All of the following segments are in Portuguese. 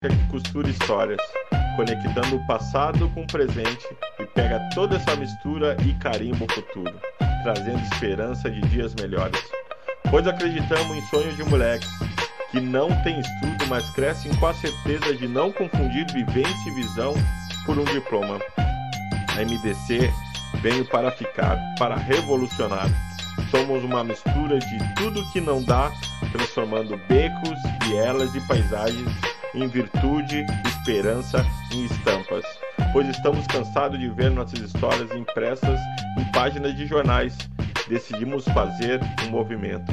que costura histórias, conectando o passado com o presente e pega toda essa mistura e carimba o futuro, trazendo esperança de dias melhores. Pois acreditamos em sonhos de moleques que não tem estudo, mas crescem com a certeza de não confundir vivência e visão por um diploma. A MDC veio para ficar, para revolucionar. Somos uma mistura de tudo que não dá, transformando becos, vielas e paisagens em virtude, esperança em estampas. Pois estamos cansados de ver nossas histórias impressas em páginas de jornais. Decidimos fazer um movimento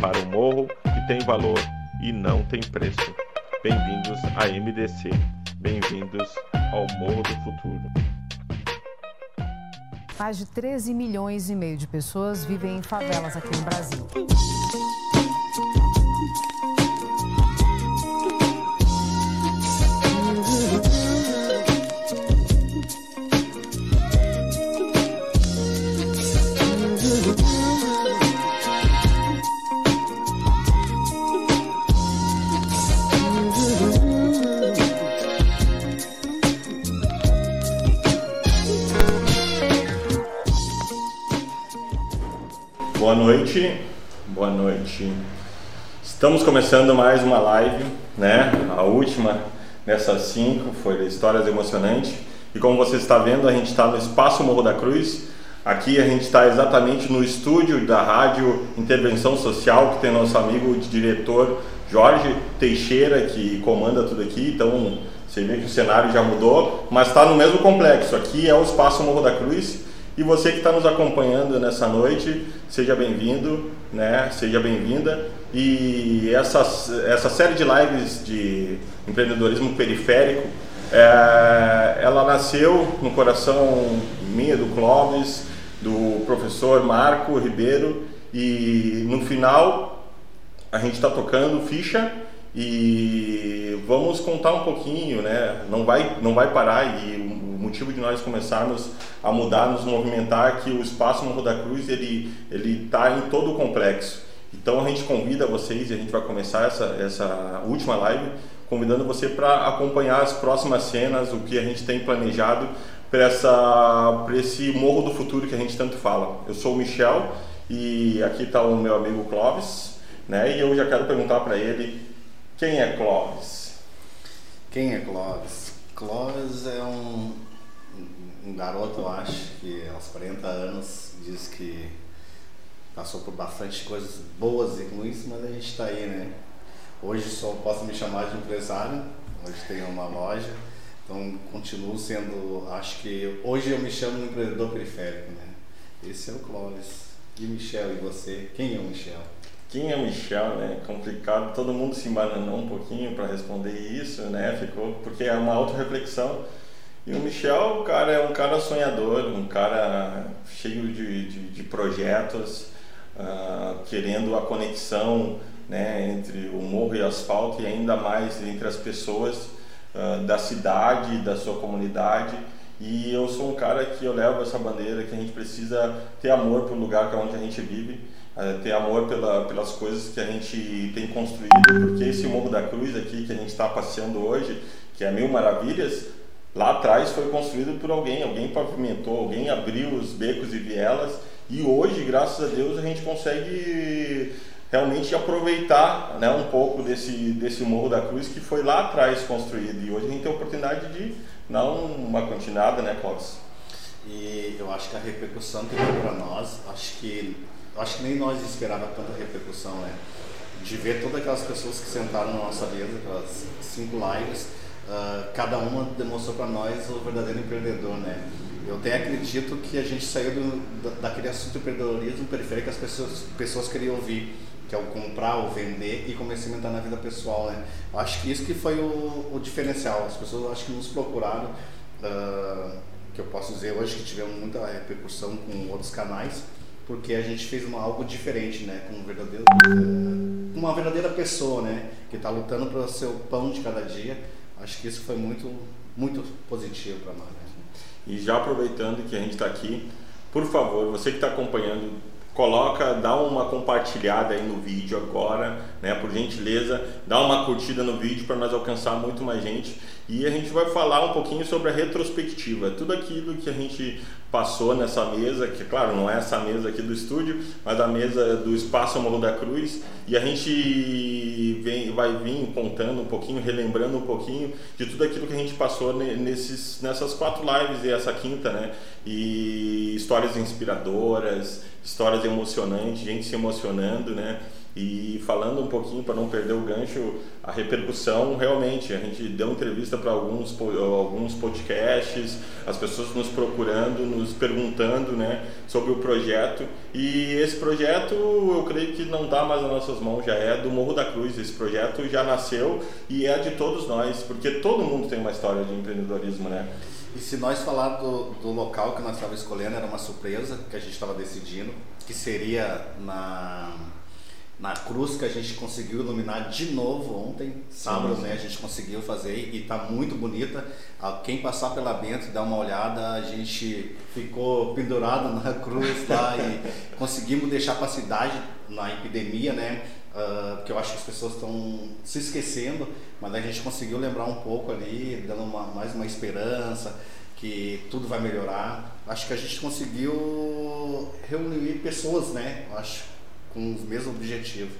para o morro que tem valor e não tem preço. Bem-vindos à MDC. Bem-vindos ao Morro do Futuro. Mais de 13 milhões e meio de pessoas vivem em favelas aqui no Brasil. Boa noite, boa noite. Estamos começando mais uma live, né? A última dessas cinco foi Histórias Emocionantes. E como você está vendo, a gente está no Espaço Morro da Cruz. Aqui a gente está exatamente no estúdio da Rádio Intervenção Social, que tem nosso amigo diretor Jorge Teixeira, que comanda tudo aqui. Então você vê que o cenário já mudou, mas está no mesmo complexo. Aqui é o Espaço Morro da Cruz. E você que está nos acompanhando nessa noite, seja bem-vindo, né? Seja bem-vinda. E essa, essa série de lives de empreendedorismo periférico, é, ela nasceu no coração minha, do Clóvis, do professor Marco Ribeiro, e no final a gente está tocando ficha e vamos contar um pouquinho, né? Não vai, não vai parar e motivo de nós começarmos a mudar, nos movimentar, que o espaço Morro da Cruz ele ele está em todo o complexo. Então a gente convida vocês e a gente vai começar essa essa última live convidando você para acompanhar as próximas cenas, o que a gente tem planejado para essa para esse Morro do Futuro que a gente tanto fala. Eu sou o Michel e aqui está o meu amigo Clóvis, né? E eu já quero perguntar para ele quem é Clóvis? Quem é Clóvis? Clóvis é um, um garoto, eu acho, que aos 40 anos diz que passou por bastante coisas boas e ruins, mas a gente está aí, né? Hoje só posso me chamar de empresário, hoje tenho uma loja, então continuo sendo, acho que hoje eu me chamo um empreendedor periférico, né? Esse é o Clóvis. E Michel, e você? Quem é o Michel? Quem é Michel, né? Complicado, todo mundo se embananou um pouquinho para responder isso, né? Ficou porque é uma auto-reflexão. E o Michel, cara, é um cara sonhador, um cara cheio de, de, de projetos, uh, querendo a conexão né, entre o morro e o asfalto e ainda mais entre as pessoas uh, da cidade, da sua comunidade. E eu sou um cara que eu levo essa bandeira que a gente precisa ter amor para o lugar que é onde a gente vive ter amor pela, pelas coisas que a gente tem construído, porque esse Morro da Cruz aqui que a gente está passeando hoje, que é Mil Maravilhas, lá atrás foi construído por alguém, alguém pavimentou, alguém abriu os becos e vielas e hoje, graças a Deus, a gente consegue realmente aproveitar né, um pouco desse, desse Morro da Cruz que foi lá atrás construído e hoje a gente tem a oportunidade de dar uma continuada, né, Clóvis? E eu acho que a repercussão que deu para nós, acho que acho que nem nós esperava tanta repercussão, né? De ver todas aquelas pessoas que sentaram na nossa mesa, aquelas cinco lives, uh, cada uma demonstrou para nós o verdadeiro empreendedor, né? Eu até acredito que a gente saiu do, daquele assunto empreendedorismo periférico que as pessoas, pessoas queriam ouvir, que é o comprar, o vender e começar a entrar na vida pessoal, né? Eu acho que isso que foi o, o diferencial. As pessoas acho que nos procuraram, uh, que eu posso dizer hoje que tivemos muita repercussão com outros canais, porque a gente fez uma, algo diferente, né, com um verdadeiro, uma verdadeira pessoa, né, que está lutando pelo seu pão de cada dia. Acho que isso foi muito, muito positivo para nós. Né? E já aproveitando que a gente está aqui, por favor, você que está acompanhando, coloca, dá uma compartilhada aí no vídeo agora, né? Por gentileza, dá uma curtida no vídeo para nós alcançar muito mais gente. E a gente vai falar um pouquinho sobre a retrospectiva, tudo aquilo que a gente passou nessa mesa, que claro, não é essa mesa aqui do estúdio, mas a mesa do Espaço Morro da Cruz, e a gente vem, vai vir contando um pouquinho, relembrando um pouquinho de tudo aquilo que a gente passou nesses, nessas quatro lives e essa quinta, né? E histórias inspiradoras, histórias emocionantes, gente se emocionando, né? E falando um pouquinho para não perder o gancho, a repercussão realmente, a gente deu entrevista para alguns, alguns podcasts, as pessoas nos procurando, nos perguntando né, sobre o projeto. E esse projeto eu creio que não está mais nas nossas mãos, já é do Morro da Cruz. Esse projeto já nasceu e é de todos nós, porque todo mundo tem uma história de empreendedorismo, né? E se nós falar do, do local que nós estávamos escolhendo, era uma surpresa que a gente estava decidindo, que seria na na cruz que a gente conseguiu iluminar de novo ontem, sábado, né? A gente conseguiu fazer e está muito bonita. Quem passar pela Bento e dar uma olhada, a gente ficou pendurado na cruz lá e conseguimos deixar para a cidade na epidemia, né? Uh, porque eu acho que as pessoas estão se esquecendo, mas a gente conseguiu lembrar um pouco ali, dando uma, mais uma esperança que tudo vai melhorar. Acho que a gente conseguiu reunir pessoas, né? Eu acho com os mesmos objetivos.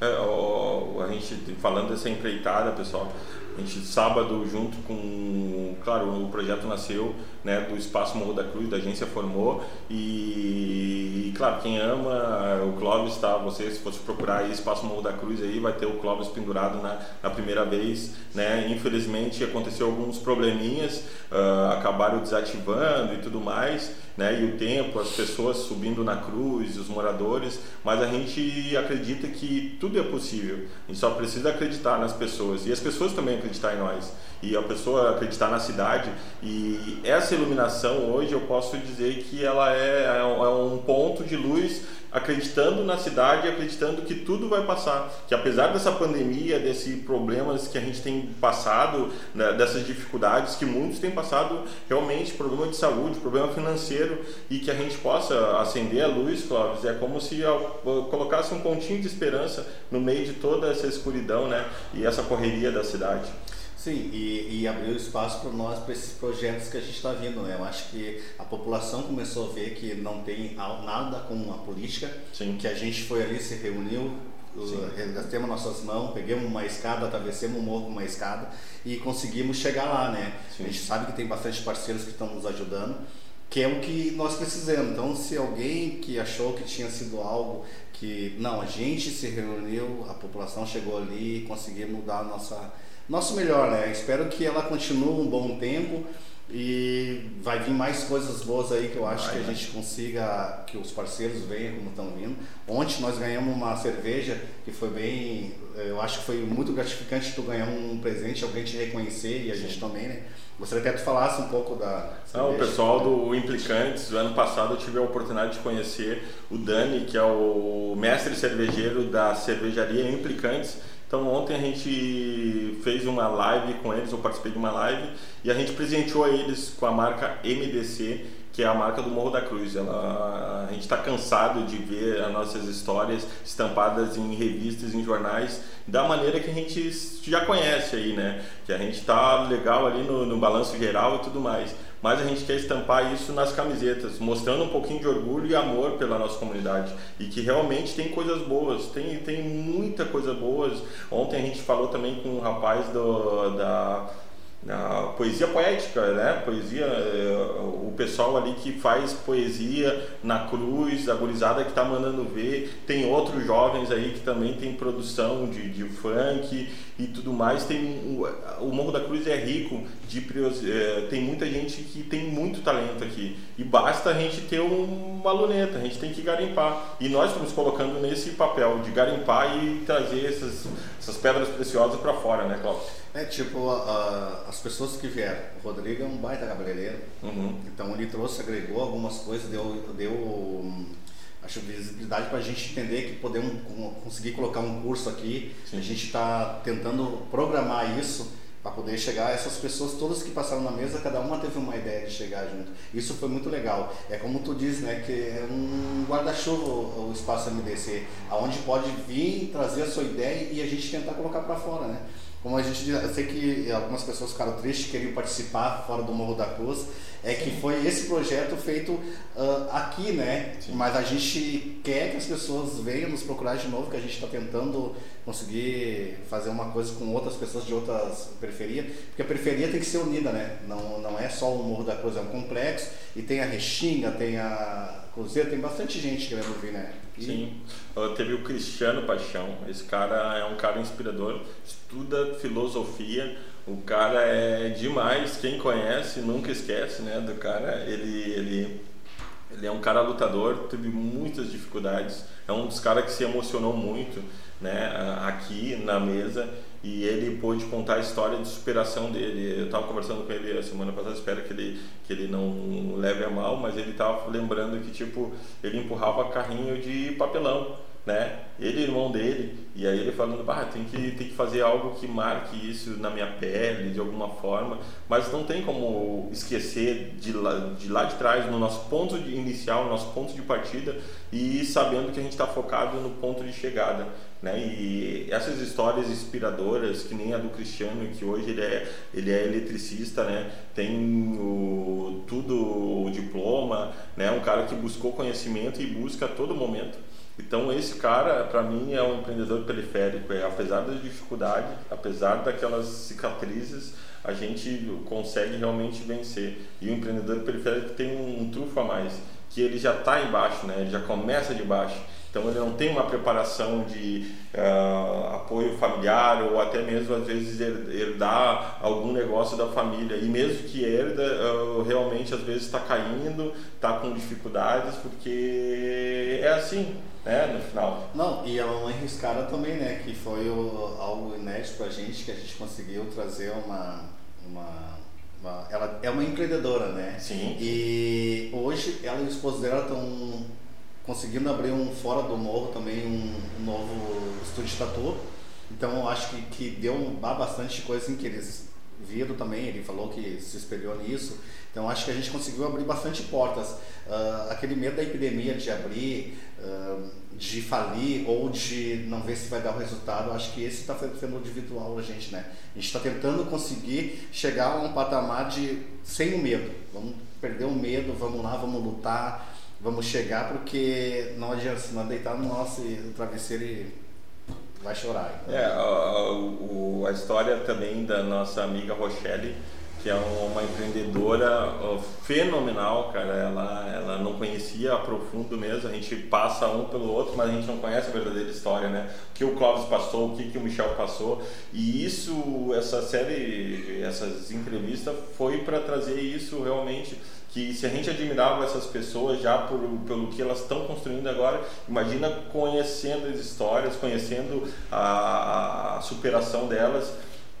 É, a gente falando dessa empreitada, pessoal, a gente sábado junto com, claro, o projeto nasceu, né, do Espaço Morro da Cruz, da agência formou. E, e claro, quem ama o Clóvis, tá, você se fosse procurar aí Espaço Morro da Cruz aí, vai ter o Clóvis pendurado na, na primeira vez, né, infelizmente aconteceu alguns probleminhas, uh, acabaram desativando e tudo mais, né, e o tempo, as pessoas subindo na cruz, os moradores, mas a gente acredita que tudo é possível, a gente só precisa acreditar nas pessoas. E as pessoas também acreditar em nós e a pessoa acreditar na cidade e essa iluminação hoje eu posso dizer que ela é, é um é ponto de luz acreditando na cidade, acreditando que tudo vai passar, que apesar dessa pandemia, desses problemas que a gente tem passado, né, dessas dificuldades que muitos têm passado, realmente problema de saúde, problema financeiro e que a gente possa acender a luz, Clóvis, é como se colocasse um pontinho de esperança no meio de toda essa escuridão, né, e essa correria da cidade. Sim, e, e abriu espaço para nós, para esses projetos que a gente está vindo. Né? Eu acho que a população começou a ver que não tem nada com a política, Sim. que a gente foi ali, se reuniu, resgatemos nossas mãos, pegamos uma escada, atravessamos um morro com uma escada e conseguimos chegar lá. Né? A gente sabe que tem bastante parceiros que estão nos ajudando que é o que nós precisamos. Então, se alguém que achou que tinha sido algo que não, a gente se reuniu, a população chegou ali, conseguimos mudar a nossa nosso melhor, né? Espero que ela continue um bom tempo e vai vir mais coisas boas aí que eu acho vai, que a gente consiga, que os parceiros venham como estão vindo. Ontem nós ganhamos uma cerveja que foi bem, eu acho que foi muito gratificante tu ganhar um presente, alguém te reconhecer e a Sim. gente também, né? Gostaria até que tu falasse um pouco da. Não, o pessoal do Implicantes, do ano passado eu tive a oportunidade de conhecer o Dani, que é o mestre cervejeiro da cervejaria Implicantes então ontem a gente fez uma live com eles, eu participei de uma live e a gente presenteou eles com a marca MDC, que é a marca do Morro da Cruz. Ela, a gente está cansado de ver as nossas histórias estampadas em revistas, em jornais, da maneira que a gente já conhece aí, né? Que a gente está legal ali no, no balanço geral e tudo mais mas a gente quer estampar isso nas camisetas, mostrando um pouquinho de orgulho e amor pela nossa comunidade e que realmente tem coisas boas, tem, tem muita coisa boas. Ontem a gente falou também com um rapaz do, da a poesia poética, né? Poesia, é, o pessoal ali que faz poesia na cruz, a gurizada que está mandando ver, tem outros jovens aí que também tem produção de, de funk e tudo mais. Tem o Morro da Cruz é rico de é, tem muita gente que tem muito talento aqui e basta a gente ter uma luneta, a gente tem que garimpar e nós estamos colocando nesse papel de garimpar e trazer essas, essas pedras preciosas para fora, né, Cláudio? É tipo, uh, as pessoas que vieram. O Rodrigo é um baita cabeleireiro. Uhum. Então ele trouxe, agregou algumas coisas, deu, deu acho visibilidade para a gente entender que podemos conseguir colocar um curso aqui. Sim. A gente está tentando programar isso para poder chegar essas pessoas todas que passaram na mesa, cada uma teve uma ideia de chegar junto. Isso foi muito legal. É como tu diz, né, que é um guarda-chuva o, espaço MDC, aonde pode vir trazer a sua ideia e a gente tentar colocar para fora, né? Como a gente eu sei que algumas pessoas ficaram tristes, queriam participar fora do Morro da Cruz, é que foi esse projeto feito uh, aqui, né? Sim. Mas a gente quer que as pessoas venham nos procurar de novo, que a gente está tentando conseguir fazer uma coisa com outras pessoas de outras periferias, porque a periferia tem que ser unida, né? Não, não é só o Morro da Cruz, é um complexo, e tem a Restinga, tem a Cruzeiro, tem bastante gente querendo vir, né? Sim. Teve o Cristiano Paixão, esse cara é um cara inspirador, estuda filosofia, o cara é demais, quem conhece nunca esquece, né, do cara, ele, ele, ele é um cara lutador, teve muitas dificuldades, é um dos caras que se emocionou muito, né, aqui na mesa e ele pôde contar a história de superação dele. Eu estava conversando com ele a semana passada, espero que ele que ele não leve a mal, mas ele estava lembrando que tipo ele empurrava carrinho de papelão né? Ele irmão dele, e aí ele falando, bah, tem que, tem que fazer algo que marque isso na minha pele de alguma forma, mas não tem como esquecer de lá de, lá de trás, no nosso ponto de inicial, no nosso ponto de partida, e sabendo que a gente está focado no ponto de chegada. Né? E essas histórias inspiradoras, que nem a do Cristiano, que hoje ele é, ele é eletricista, né? tem o, tudo o diploma, né? um cara que buscou conhecimento e busca a todo momento. Então esse cara, para mim, é um empreendedor periférico. É, apesar das dificuldades, apesar daquelas cicatrizes, a gente consegue realmente vencer. E o empreendedor periférico tem um, um a mais, que ele já está embaixo, né? ele já começa de baixo. Então ele não tem uma preparação de uh, apoio familiar ou até mesmo às vezes herdar algum negócio da família. E mesmo que herda, uh, realmente às vezes está caindo, está com dificuldades, porque é assim né, no final. Não, e a mamãe riscada também, né, que foi o, algo inédito pra gente, que a gente conseguiu trazer uma, uma, uma, ela é uma empreendedora, né? Sim. E hoje ela e o esposo dela estão conseguindo abrir um fora do morro também, um, novo estúdio de tatu. Então acho que, que deu bastante coisa em que eles viram também, ele falou que se espelhou nisso. Então acho que a gente conseguiu abrir bastante portas. Uh, aquele medo da epidemia de abrir, uh, de falir ou de não ver se vai dar o resultado, acho que esse está sendo individual a gente, né? A gente está tentando conseguir chegar a um patamar de sem o medo. Vamos perder o medo, vamos lá, vamos lutar, vamos chegar, porque não adianta se não deitar no nosso travesseiro e vai chorar. Então. É, a, a, a história também da nossa amiga Rochelle que é uma empreendedora fenomenal, cara. Ela, ela não conhecia a profundo mesmo. A gente passa um pelo outro, mas a gente não conhece a verdadeira história, né? O que o Clóvis passou, o que, que o Michel passou. E isso, essa série, essas entrevistas, foi para trazer isso realmente. Que se a gente admirava essas pessoas já por, pelo que elas estão construindo agora, imagina conhecendo as histórias, conhecendo a, a superação delas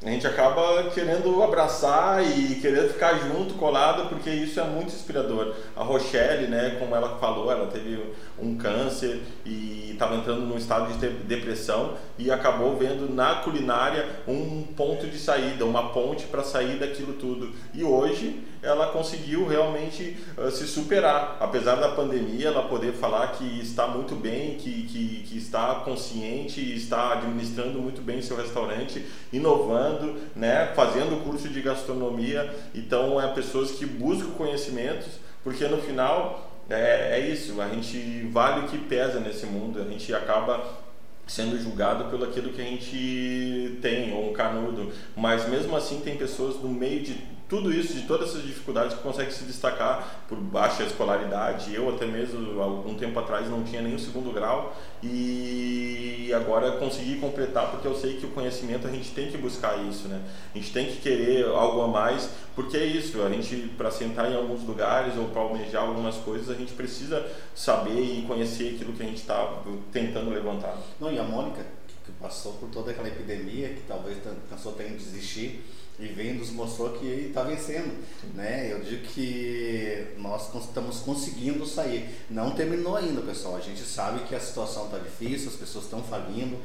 a gente acaba querendo abraçar e querendo ficar junto, colado, porque isso é muito inspirador. A Rochelle, né, como ela falou, ela teve um câncer e estava entrando num estado de depressão e acabou vendo na culinária um ponto de saída, uma ponte para sair daquilo tudo. E hoje ela conseguiu realmente uh, se superar, apesar da pandemia, ela poder falar que está muito bem, que, que, que está consciente, está administrando muito bem seu restaurante, inovando, né, fazendo curso de gastronomia. Então, é pessoas que buscam conhecimentos, porque no final é, é isso, a gente vale o que pesa nesse mundo, a gente acaba sendo julgado pelo aquilo que a gente tem, ou um canudo, mas mesmo assim tem pessoas no meio de tudo isso, de todas essas dificuldades, que consegue se destacar por baixa escolaridade. Eu até mesmo, algum tempo atrás, não tinha nem o segundo grau e agora consegui completar porque eu sei que o conhecimento a gente tem que buscar isso, né? A gente tem que querer algo a mais, porque é isso, a gente para sentar em alguns lugares ou para almejar algumas coisas, a gente precisa saber e conhecer aquilo que a gente está tentando levantar. Não, e a Mônica, que passou por toda aquela epidemia, que talvez pensou ter que desistir, e vem nos mostrou que está vencendo, né? Eu digo que nós estamos conseguindo sair. Não terminou ainda, pessoal. A gente sabe que a situação está difícil, as pessoas estão falindo,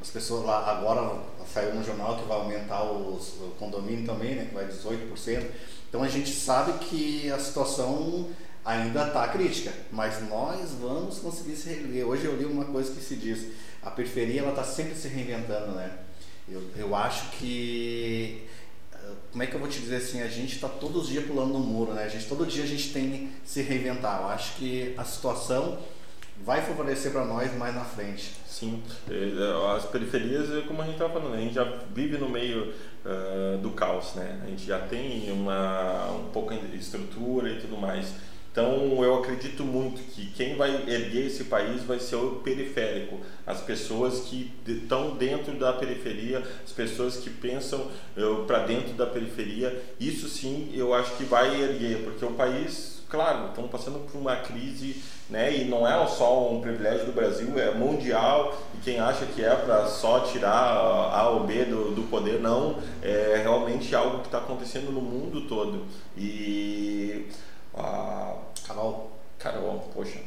as pessoas lá agora saiu no jornal que vai aumentar os, o condomínio também, né, que vai 18%. Então a gente sabe que a situação ainda está crítica, mas nós vamos conseguir se reerguer. Hoje eu li uma coisa que se diz, a periferia ela está sempre se reinventando, né? Eu, eu acho que como é que eu vou te dizer assim, a gente está todos os dias pulando no muro, né? A gente todo dia a gente tem que se reinventar. Eu acho que a situação vai favorecer para nós mais na frente. Sim, é, as periferias, é como a gente estava falando, a gente já vive no meio uh, do caos, né? A gente já tem uma um pouco de estrutura e tudo mais. Então eu acredito muito que quem vai erguer esse país vai ser o periférico, as pessoas que estão dentro da periferia, as pessoas que pensam para dentro da periferia. Isso sim eu acho que vai erguer, porque o país, claro, estamos passando por uma crise, né? E não é só um privilégio do Brasil, é mundial. E quem acha que é para só tirar A ou B do, do poder, não, é realmente algo que está acontecendo no mundo todo. E a Carol, Carol, poxa,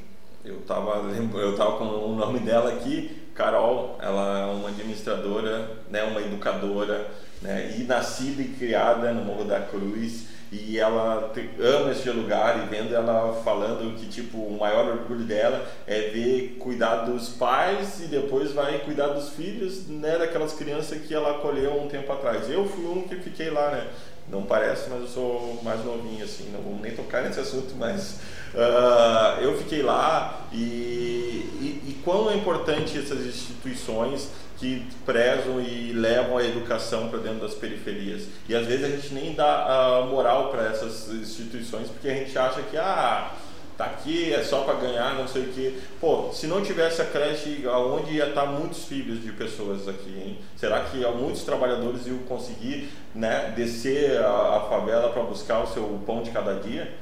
eu tava, eu tava com o nome dela aqui, Carol, ela é uma administradora, né, uma educadora, né, e nascida e criada no Morro da Cruz, e ela ama esse lugar e vendo ela falando que tipo o maior orgulho dela é ver cuidar dos pais e depois vai cuidar dos filhos, né, daquelas crianças que ela acolheu um tempo atrás. Eu fui um que fiquei lá, né? Não parece, mas eu sou mais novinho, assim, não vou nem tocar nesse assunto, mas uh, eu fiquei lá e, e, e quão é importante essas instituições que prezam e levam a educação para dentro das periferias. E às vezes a gente nem dá a moral para essas instituições porque a gente acha que, ah, tá aqui, é só para ganhar, não sei o que. Pô, se não tivesse a creche, aonde ia estar tá muitos filhos de pessoas aqui, hein? Será que muitos trabalhadores iam conseguir, né, descer a, a favela para buscar o seu pão de cada dia?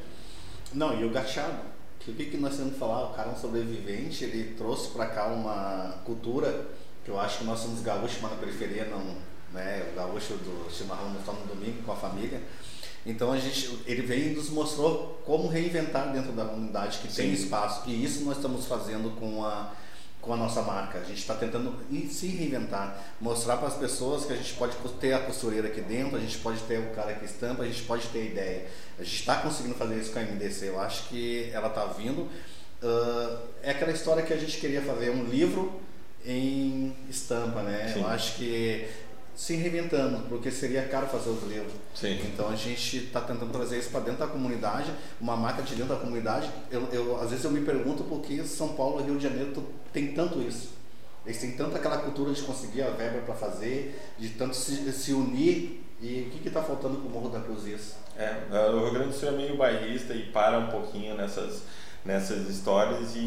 Não, e o gachado. O que, que nós temos que falar? O cara é um sobrevivente, ele trouxe para cá uma cultura que eu acho que nós somos gaúchos, mas na periferia não, né? O gaúcho do chimarrão no domingo com a família então a gente, ele veio e nos mostrou como reinventar dentro da comunidade que Sim. tem espaço. E isso nós estamos fazendo com a, com a nossa marca. A gente está tentando se reinventar, mostrar para as pessoas que a gente pode ter a costureira aqui dentro, a gente pode ter o cara que estampa, a gente pode ter ideia. A gente está conseguindo fazer isso com a MDC. Eu acho que ela está vindo. Uh, é aquela história que a gente queria fazer um livro em estampa, né? Sim. Eu acho que se reinventando, porque seria caro fazer os livros. Sim. Então a gente está tentando trazer isso para dentro da comunidade, uma marca de dentro da comunidade. Eu, eu, às vezes eu me pergunto por que São Paulo e Rio de Janeiro tem tanto isso. Eles têm tanto aquela cultura de conseguir a verba para fazer, de tanto se, se unir. E o que está faltando para o Morro da Cruz isso? É, o Rio Grande do Sul é meio bairrista e para um pouquinho nessas nessas histórias e,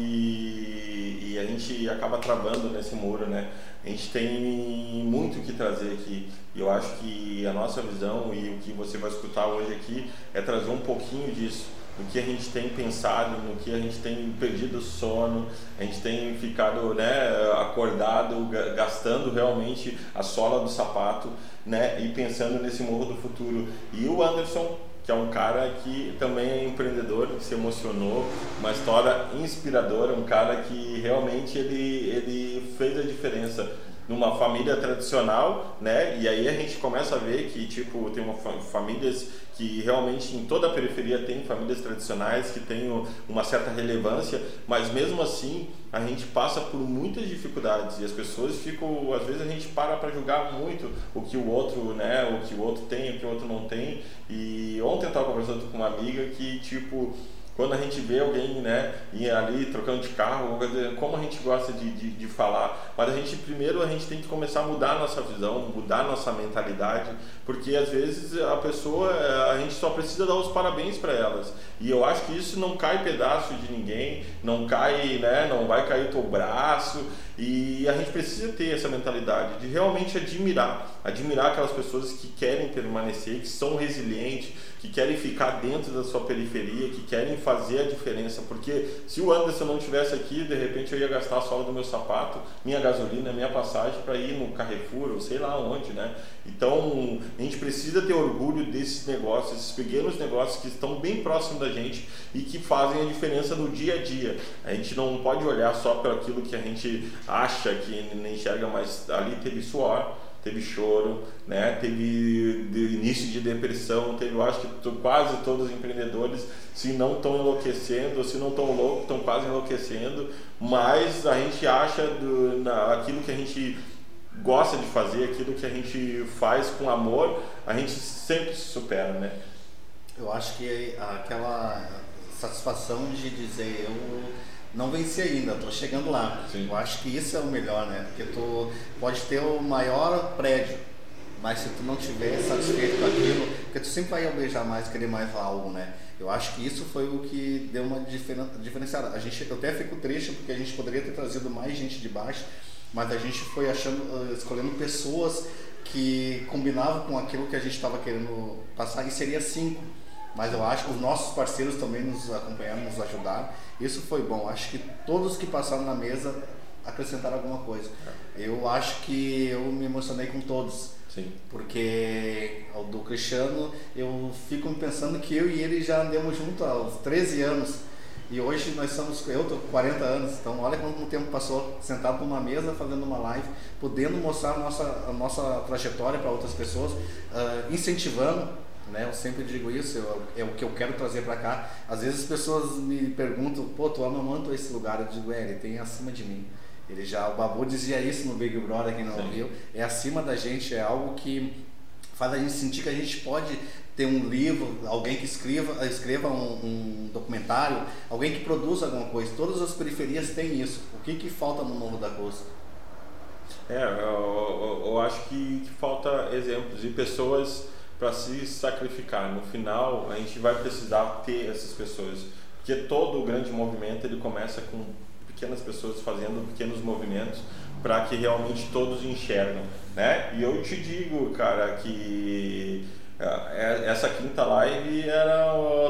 e, a gente acaba travando nesse muro, né? A gente tem muito o que trazer aqui eu acho que a nossa visão e o que você vai escutar hoje aqui é trazer um pouquinho disso, no que a gente tem pensado, no que a gente tem perdido sono, a gente tem ficado né, acordado, gastando realmente a sola do sapato né, e pensando nesse morro do futuro. E o Anderson que é um cara que também é empreendedor, que se emocionou, uma história inspiradora, um cara que realmente ele, ele fez a diferença numa família tradicional, né? E aí a gente começa a ver que tipo tem uma famílias que realmente em toda a periferia tem famílias tradicionais que têm uma certa relevância, mas mesmo assim a gente passa por muitas dificuldades e as pessoas ficam, às vezes a gente para para julgar muito o que o outro, né, o que o outro tem, o que o outro não tem. E ontem eu estava conversando com uma amiga que tipo quando a gente vê alguém né, ali trocando de carro, como a gente gosta de, de, de, falar, mas a gente primeiro a gente tem que começar a mudar a nossa visão, mudar a nossa mentalidade, porque às vezes a pessoa, a gente só precisa dar os parabéns para elas. E eu acho que isso não cai pedaço de ninguém, não cai, né, não vai cair teu braço, e a gente precisa ter essa mentalidade de realmente admirar, admirar aquelas pessoas que querem permanecer, que são resilientes, que querem ficar dentro da sua periferia, que querem fazer a diferença, porque se o Anderson não estivesse aqui, de repente eu ia gastar a sola do meu sapato, minha gasolina, minha passagem para ir no Carrefour ou sei lá onde, né? Então a gente precisa ter orgulho desses negócios, esses pequenos negócios que estão bem próximos da gente e que fazem a diferença no dia a dia. A gente não pode olhar só para aquilo que a gente acha que nem enxerga, mas ali teve suor teve choro, né? teve início de depressão, teve, eu acho que quase todos os empreendedores, se não estão enlouquecendo, se não estão loucos, estão quase enlouquecendo, mas a gente acha do, na, aquilo que a gente gosta de fazer, aquilo que a gente faz com amor, a gente sempre se supera, né? Eu acho que aquela satisfação de dizer eu não venci ainda, estou chegando lá. Sim. Eu acho que isso é o melhor, né? Porque tu pode ter o maior prédio, mas se tu não estiver satisfeito com aquilo, porque tu sempre vai almejar mais, querer mais algo, né? Eu acho que isso foi o que deu uma diferen diferenciada. A gente, eu até fico triste porque a gente poderia ter trazido mais gente de baixo, mas a gente foi achando, escolhendo pessoas que combinavam com aquilo que a gente estava querendo passar e seria cinco. Mas eu acho que os nossos parceiros também nos acompanharam, nos ajudaram. Isso foi bom. Acho que todos que passaram na mesa acrescentaram alguma coisa. Eu acho que eu me emocionei com todos. Sim. Porque o do Cristiano, eu fico pensando que eu e ele já andamos juntos há 13 anos. E hoje nós somos, eu tô com 40 anos, então olha quanto tempo passou sentado numa mesa fazendo uma live, podendo mostrar a nossa, a nossa trajetória para outras pessoas, uh, incentivando né? Eu sempre digo isso, eu, é o que eu quero trazer para cá. Às vezes as pessoas me perguntam, pô, tu ama muito esse lugar? Eu digo, é, ele tem acima de mim. Ele já, o Babu dizia isso no Big Brother, quem não ouviu. É acima da gente, é algo que faz a gente sentir que a gente pode ter um livro, alguém que escreva, escreva um, um, documentário, alguém que produza alguma coisa. Todas as periferias têm isso. O que, que falta no Morro da Cruz? É, eu, eu, eu acho que, que falta exemplos e pessoas para se sacrificar. No final, a gente vai precisar ter essas pessoas, porque todo o grande movimento ele começa com pequenas pessoas fazendo pequenos movimentos para que realmente todos enxergam, né? E eu te digo, cara, que é, essa quinta live era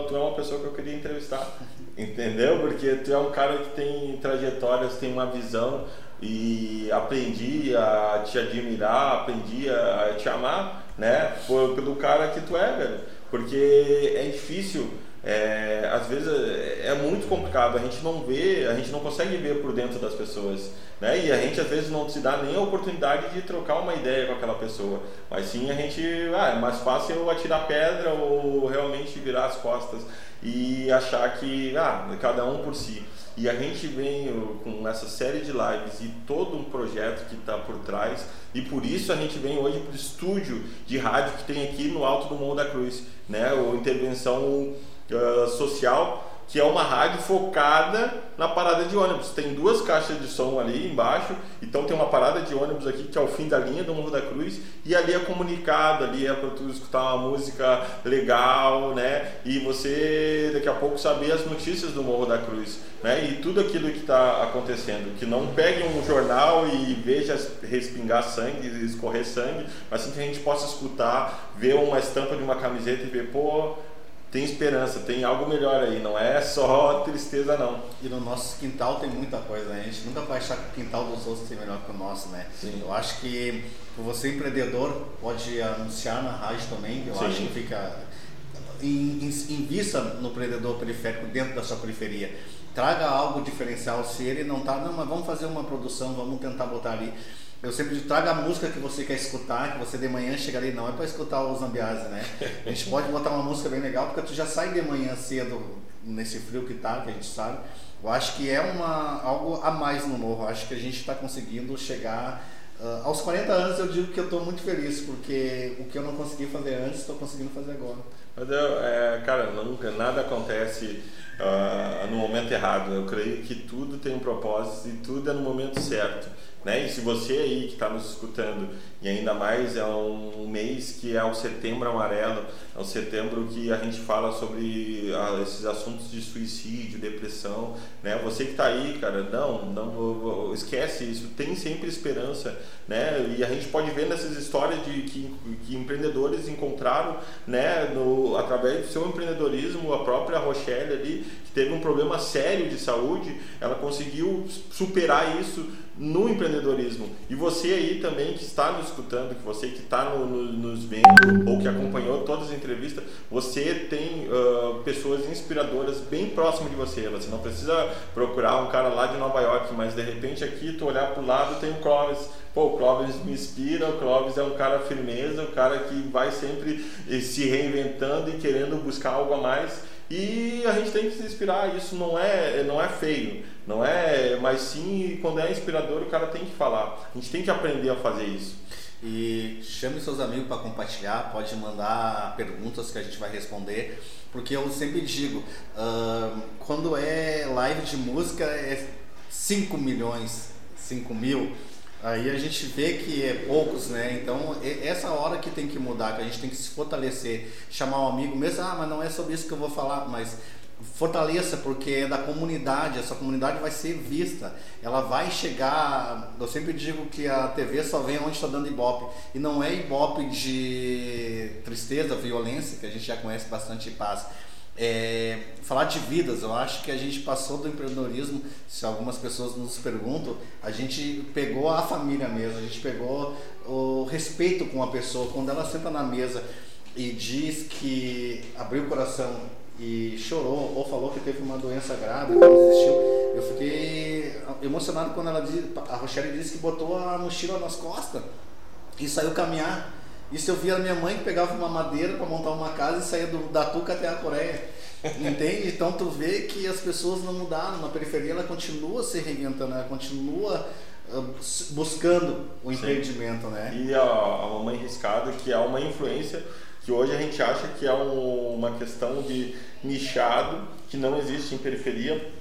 tu é uma pessoa que eu queria entrevistar, entendeu? Porque tu é um cara que tem trajetórias, tem uma visão e aprendi a te admirar, aprendi a te amar né? Pelo cara que tu é, velho. Porque é difícil, é, às vezes é, é muito complicado, a gente não vê, a gente não consegue ver por dentro das pessoas, né? E a gente às vezes não se dá nem a oportunidade de trocar uma ideia com aquela pessoa, mas sim a gente, ah, é mais fácil eu atirar pedra ou realmente virar as costas e achar que, ah, cada um por si. E a gente vem com essa série de lives e todo um projeto que está por trás, e por isso a gente vem hoje para o estúdio de rádio que tem aqui no alto do Morro da Cruz, né? O intervenção uh, social que é uma rádio focada na parada de ônibus. Tem duas caixas de som ali embaixo, então tem uma parada de ônibus aqui que é o fim da linha do Morro da Cruz e ali é comunicado, ali é para tu escutar uma música legal, né? E você daqui a pouco saber as notícias do Morro da Cruz, né? E tudo aquilo que está acontecendo, que não pegue um jornal e veja respingar sangue, escorrer sangue, mas sim que a gente possa escutar, ver uma estampa de uma camiseta e ver, pô, tem esperança, tem algo melhor aí, não é só tristeza não. E no nosso quintal tem muita coisa, né? A gente nunca vai achar que o quintal dos outros tem melhor que o nosso, né? Sim. Eu acho que você empreendedor pode anunciar na rádio também, eu Sim. acho que fica invista no empreendedor periférico dentro da sua periferia. Traga algo diferencial, se ele não tá, não, mas vamos fazer uma produção, vamos tentar botar ali eu sempre digo, traga a música que você quer escutar, que você de manhã chega ali, não é para escutar os Zambiase, né? A gente pode botar uma música bem legal, porque tu já sai de manhã cedo, nesse frio que tá, que a gente sabe. Eu acho que é uma, algo a mais no morro, eu acho que a gente está conseguindo chegar. Uh, aos 40 anos eu digo que eu estou muito feliz, porque o que eu não consegui fazer antes, estou conseguindo fazer agora. Mas eu, é, cara, nunca, nada acontece uh, no momento errado. Eu creio que tudo tem um propósito e tudo é no momento certo. Né? E se você aí que está nos escutando, e ainda mais é um mês que é o setembro amarelo, é o setembro que a gente fala sobre ah, esses assuntos de suicídio, depressão, né? Você que está aí, cara, não, não esquece isso, tem sempre esperança, né? E a gente pode ver nessas histórias de que, que empreendedores encontraram, né, no, através do seu empreendedorismo, a própria Rochelle ali, que teve um problema sério de saúde, ela conseguiu superar isso no empreendedorismo. E você aí também que está nos escutando, que você que está no, no, nos vendo ou que acompanhou todas as entrevistas, você tem uh, pessoas inspiradoras bem próximas de você. Você não precisa procurar um cara lá de Nova York, mas de repente aqui tu olhar para o lado tem o Clóvis. Pô, o Clóvis me inspira, o Clóvis é um cara firmeza, o cara que vai sempre eh, se reinventando e querendo buscar algo a mais. E a gente tem que se inspirar, isso não é, não é feio, não é, mas sim, quando é inspirador, o cara tem que falar. A gente tem que aprender a fazer isso. E chame seus amigos para compartilhar, pode mandar perguntas que a gente vai responder, porque eu sempre digo, uh, quando é live de música é 5 milhões, 5 mil, Aí a gente vê que é poucos, né? Então, essa hora que tem que mudar, que a gente tem que se fortalecer, chamar um amigo mesmo, ah, mas não é sobre isso que eu vou falar, mas fortaleça porque é da comunidade, essa comunidade vai ser vista, ela vai chegar, eu sempre digo que a TV só vem onde está dando ibope, e não é ibope de tristeza, violência, que a gente já conhece bastante paz, é, falar de vidas, eu acho que a gente passou do empreendedorismo, se algumas pessoas nos perguntam, a gente pegou a família mesmo, a gente pegou o respeito com a pessoa. Quando ela senta na mesa e diz que abriu o coração e chorou ou falou que teve uma doença grave, que não existiu, eu fiquei emocionado quando ela disse, a Rochelle disse que botou a mochila nas costas e saiu caminhar isso eu via a minha mãe que pegava uma madeira para montar uma casa e saía do, da Tuca até a Coreia. Entende? Então tu vê que as pessoas não mudaram. Na periferia ela continua se reinventando, ela continua uh, buscando o empreendimento, né? E a, a mamãe riscada, que é uma influência que hoje a gente acha que é um, uma questão de nichado, que não existe em periferia,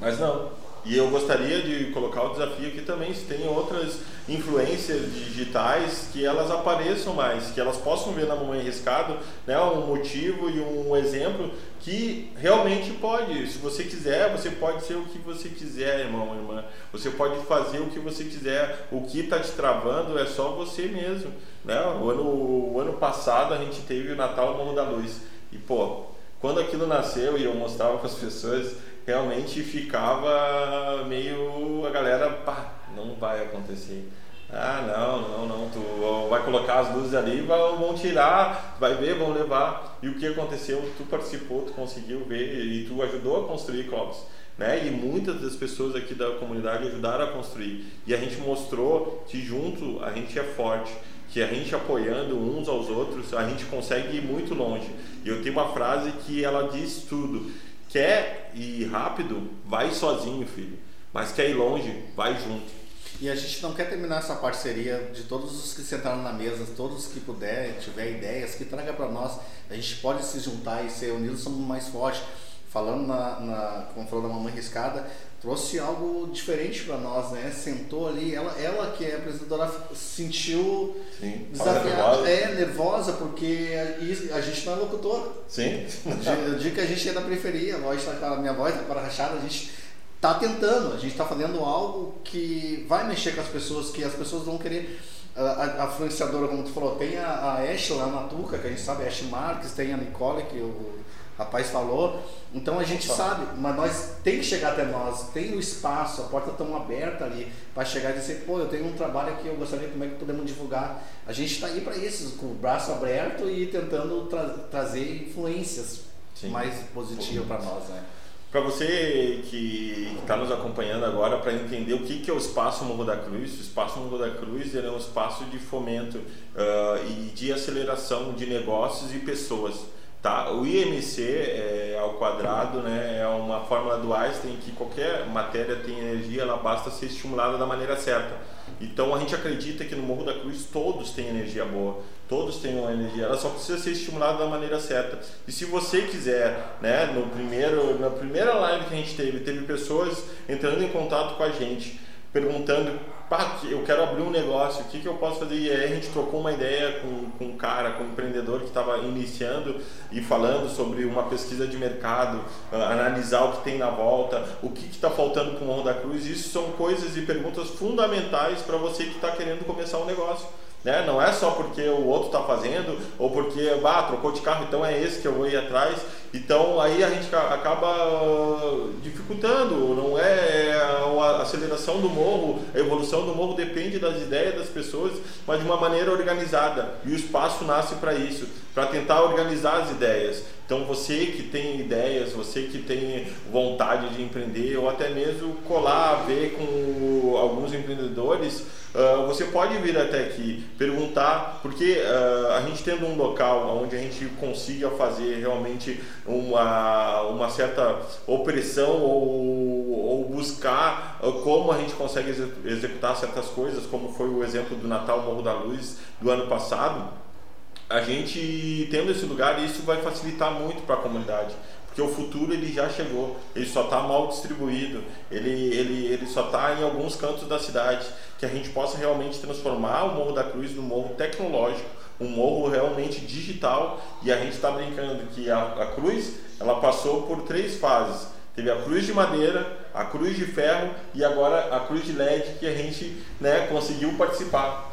mas não. E eu gostaria de colocar o desafio aqui também, se tem outras influências digitais, que elas apareçam mais, que elas possam ver na Mamãe Riscado né, um motivo e um exemplo que realmente pode. Se você quiser, você pode ser o que você quiser, irmão, irmã. Você pode fazer o que você quiser. O que está te travando é só você mesmo. Né? O, ano, o ano passado a gente teve o Natal Morro da Luz. E, pô, quando aquilo nasceu e eu mostrava para as pessoas realmente ficava meio a galera, pá, não vai acontecer. Ah, não, não, não, tu vai colocar as luzes ali, vão tirar, vai ver, vão levar. E o que aconteceu? Tu participou, tu conseguiu ver e tu ajudou a construir Clóvis. Né? E muitas das pessoas aqui da comunidade ajudaram a construir. E a gente mostrou que junto a gente é forte, que a gente apoiando uns aos outros, a gente consegue ir muito longe. E eu tenho uma frase que ela diz tudo Quer ir rápido? Vai sozinho, filho. Mas quer ir longe? Vai junto. E a gente não quer terminar essa parceria de todos os que sentaram na mesa, todos que puder, tiver ideias, que traga para nós. A gente pode se juntar e ser unidos, somos mais fortes. Falando na, na como falou da mamãe riscada, trouxe algo diferente para nós, né? Sentou ali, ela, ela que é apresentadora sentiu Sim, desafiada, é nervosa porque a, a, gente não é locutor. Sim. Eu digo que a gente é da periferia, a voz tá, a minha voz está para rachada, a gente está tentando, a gente está fazendo algo que vai mexer com as pessoas, que as pessoas vão querer a, a influenciadora, como tu falou, tem a, a Ash lá na Tuca, que a gente sabe, a Ash Marques, tem a Nicole, que o rapaz falou. Então a gente sabe, mas nós tem que chegar até nós, tem o espaço, a porta tão aberta ali para chegar e dizer, pô, eu tenho um trabalho aqui, eu gostaria como é que podemos divulgar. A gente está aí para isso, com o braço aberto e tentando tra trazer influências Sim. mais positivas para nós, né? Para você que está nos acompanhando agora, para entender o que, que é o Espaço Morro da Cruz, o Espaço Morro da Cruz é um espaço de fomento uh, e de aceleração de negócios e pessoas. Tá? O IMC é, ao quadrado né, é uma fórmula do Einstein que qualquer matéria tem energia, ela basta ser estimulada da maneira certa. Então a gente acredita que no Morro da Cruz todos têm energia boa, todos têm uma energia, ela só precisa ser estimulada da maneira certa. E se você quiser, né, no primeiro, na primeira live que a gente teve, teve pessoas entrando em contato com a gente perguntando eu quero abrir um negócio, o que, que eu posso fazer? E aí a gente trocou uma ideia com, com um cara, com um empreendedor que estava iniciando e falando sobre uma pesquisa de mercado, uh, analisar o que tem na volta, o que está faltando para o Morro da Cruz. Isso são coisas e perguntas fundamentais para você que está querendo começar um negócio. Né? Não é só porque o outro está fazendo ou porque ah, trocou de carro, então é esse que eu vou ir atrás. Então aí a gente acaba dificultando, não é a aceleração do morro, a evolução do morro depende das ideias das pessoas, mas de uma maneira organizada. E o espaço nasce para isso, para tentar organizar as ideias. Então você que tem ideias, você que tem vontade de empreender ou até mesmo colar, ver com alguns empreendedores, uh, você pode vir até aqui perguntar, porque uh, a gente tendo um local onde a gente consiga fazer realmente uma, uma certa opressão ou, ou buscar uh, como a gente consegue executar certas coisas, como foi o exemplo do Natal Morro da Luz do ano passado a gente tendo esse lugar, isso vai facilitar muito para a comunidade porque o futuro ele já chegou, ele só está mal distribuído, ele, ele, ele só está em alguns cantos da cidade, que a gente possa realmente transformar o Morro da Cruz num morro tecnológico, um morro realmente digital, e a gente está brincando que a, a cruz ela passou por três fases, teve a cruz de madeira, a cruz de ferro e agora a cruz de LED que a gente né, conseguiu participar.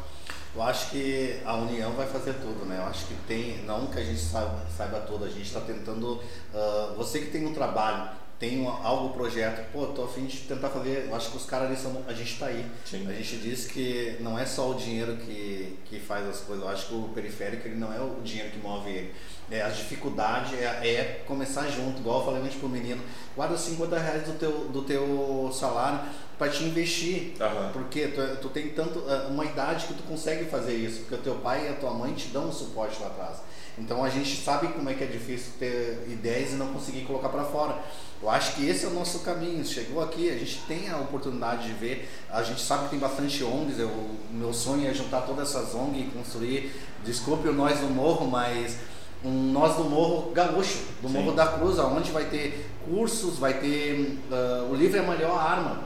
Eu acho que a união vai fazer tudo, né? Eu acho que tem, não que a gente saiba, saiba tudo, a gente está tentando. Uh, você que tem um trabalho, tem um, algo projeto, pô, tô a fim de tentar fazer. Eu acho que os caras ali são. A gente está aí. Sim. A gente diz que não é só o dinheiro que, que faz as coisas. Eu acho que o periférico ele não é o dinheiro que move ele. É, a dificuldade é, é começar junto, igual eu falei antes pro menino, guarda 50 reais do teu, do teu salário para te investir. Uhum. Porque tu, tu tem tanto eh, uma idade que tu consegue fazer isso, porque o teu pai e a tua mãe te dão um suporte lá atrás. Então a gente sabe como é que é difícil ter ideias e não conseguir colocar para fora. Eu acho que esse é o nosso caminho. Chegou aqui, a gente tem a oportunidade de ver. A gente sabe que tem bastante ONGs. Eu, meu sonho é juntar todas essas ONGs e construir. Desculpe o nós do morro, mas um nós do morro gaúcho, do Sim. morro da Cruz, onde vai ter cursos, vai ter uh, o livro é a melhor arma.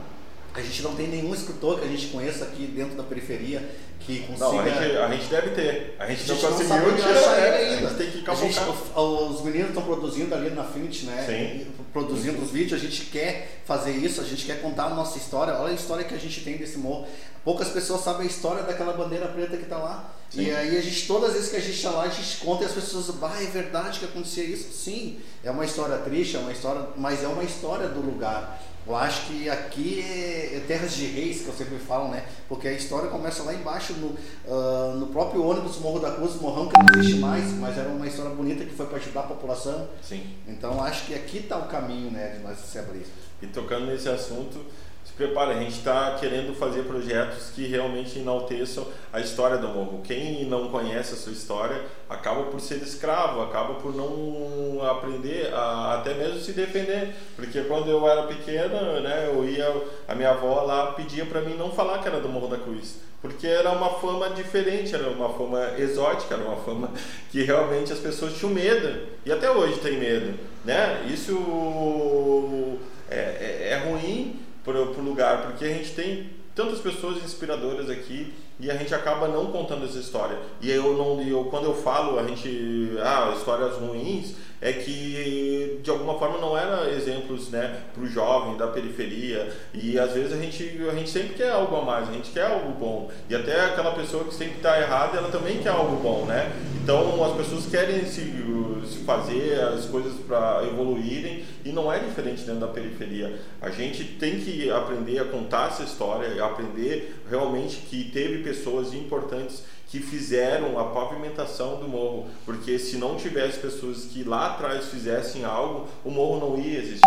A gente não tem nenhum escritor que a gente conheça aqui dentro da periferia que consiga. Não, a gente, a gente deve ter. A gente, a gente não conseguiu ele ainda. A gente tem que gente, Os meninos estão produzindo ali na frente, né? Sim. Produzindo os vídeos. A gente quer fazer isso, a gente quer contar a nossa história. Olha a história que a gente tem desse morro. Poucas pessoas sabem a história daquela bandeira preta que está lá. Sim. E aí a gente, todas as vezes que a gente está lá, a gente conta e as pessoas, ah, é verdade que acontecia isso. Sim, é uma história triste, é uma história, mas é uma história do lugar. Eu acho que aqui é, é, terras de reis, que eu sempre falo, né? Porque a história começa lá embaixo, no, uh, no próprio ônibus Morro da Cruz, Morrão, que não existe mais, mas era uma história bonita que foi para ajudar a população. Sim. Então acho que aqui está o caminho, né, de nós se abrir. E tocando nesse assunto, prepare, a gente está querendo fazer projetos que realmente enalteçam a história do morro. Quem não conhece a sua história acaba por ser escravo, acaba por não aprender a até mesmo se defender. Porque quando eu era pequena, né, eu ia, a minha avó lá pedia para mim não falar que era do Morro da Cruz. Porque era uma fama diferente, era uma fama exótica, era uma fama que realmente as pessoas tinham medo. E até hoje tem medo. Né? Isso é, é, é ruim para o lugar, porque a gente tem tantas pessoas inspiradoras aqui e a gente acaba não contando essa história. E eu não, eu, quando eu falo a gente, ah, histórias ruins, é que de alguma forma não eram exemplos, né, para o jovem da periferia. E às vezes a gente, a gente sempre quer algo a mais, a gente quer algo bom. E até aquela pessoa que sempre está errada, ela também quer algo bom, né? Então as pessoas querem se, se fazer as coisas para evoluírem e não é diferente dentro da periferia. A gente tem que aprender a contar essa história, aprender realmente que teve pessoas importantes que fizeram a pavimentação do morro, porque se não tivesse pessoas que lá atrás fizessem algo, o morro não ia existir.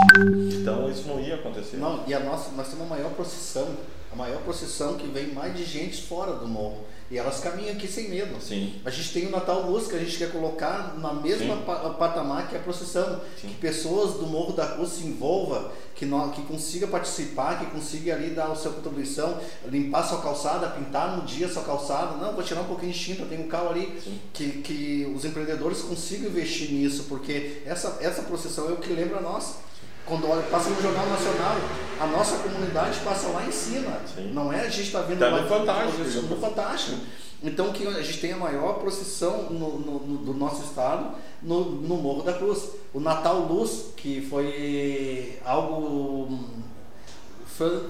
Então isso não ia acontecer. Não, e a nossa, nós temos a maior procissão, a maior procissão que vem mais de gente fora do morro. E elas caminham aqui sem medo. Sim. A gente tem o Natal Luz que a gente quer colocar na mesma pa patamar que a procissão. Sim. Que pessoas do Morro da Cruz se envolvam, que, não, que consiga participar, que consiga ali dar a sua contribuição, limpar sua calçada, pintar no dia sua calçada. Não, vou tirar um pouquinho de tinta, tem um carro ali. Que, que os empreendedores consigam investir nisso, porque essa, essa procissão é o que lembra a nossa. Quando olha, passa no Jornal Nacional, a nossa comunidade passa lá em cima. Sim. Não é a gente está vendo Tá lá no Fantástico, no Fantástico. Então que a gente tem a maior procissão no, no- no- do nosso estado no, no Morro da Cruz. O Natal Luz, que foi algo hum,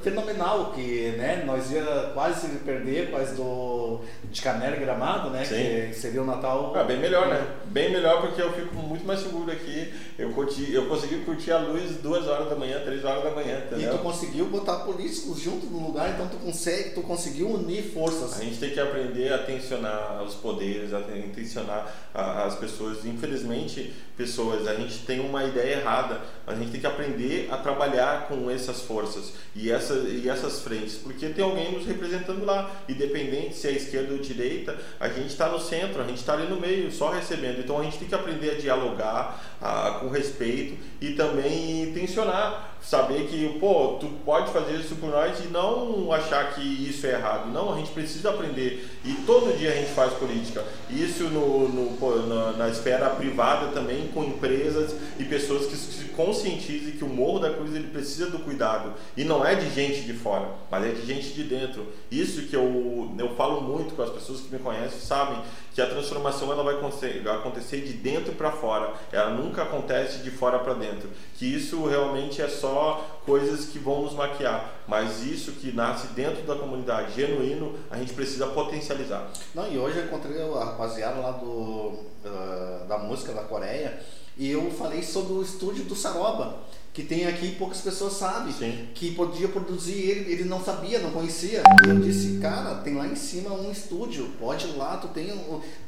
fenomenal, que né, nós ia quase perder quase do de Canela e Gramado, né? Sim. Que seria o Natal. Ah, bem melhor, né? Bem melhor porque eu fico muito mais seguro aqui. Eu, curti, eu consegui curtir a luz duas horas da manhã, três horas da manhã, E entendeu? tu conseguiu botar políticos junto no lugar, então tu consegue, tu conseguiu unir forças. A gente tem que aprender a tensionar os poderes, a tensionar as pessoas. Infelizmente, pessoas, a gente tem uma ideia errada. A gente tem que aprender a trabalhar com essas forças e, essa, e essas frentes, porque tem alguém nos representando lá. Independente se é esquerda ou direita, a gente está no centro, a gente está ali no meio, só recebendo. Então a gente tem que aprender a dialogar a- com respeito e também tensionar. Saber que, pô, tu pode fazer isso por nós e não achar que isso é errado. Não, a gente precisa aprender. E todo dia a gente faz política. Isso no, no- na, na esfera privada também, com empresas e pessoas que se conscientizem que o Morro da Cruz ele precisa do cuidado. E não é de gente de fora, mas é de gente de dentro. Isso que eu, eu falo muito com as pessoas que me conhecem, sabem que a transformação ela vai acontecer, de dentro para fora. Ela nunca acontece de fora para dentro. Que isso realmente é só coisas que vão nos maquiar. Mas isso que nasce dentro da comunidade, genuíno, a gente precisa potencializar. Não, e hoje eu encontrei a rapaziada lá do, da, da música da Coreia e eu falei sobre o estúdio do Saroba, que tem aqui e poucas pessoas sabem, Sim. que podia produzir ele, ele não sabia, não conhecia. E eu disse, cara, tem lá em cima um estúdio, pode ir lá, tu tem,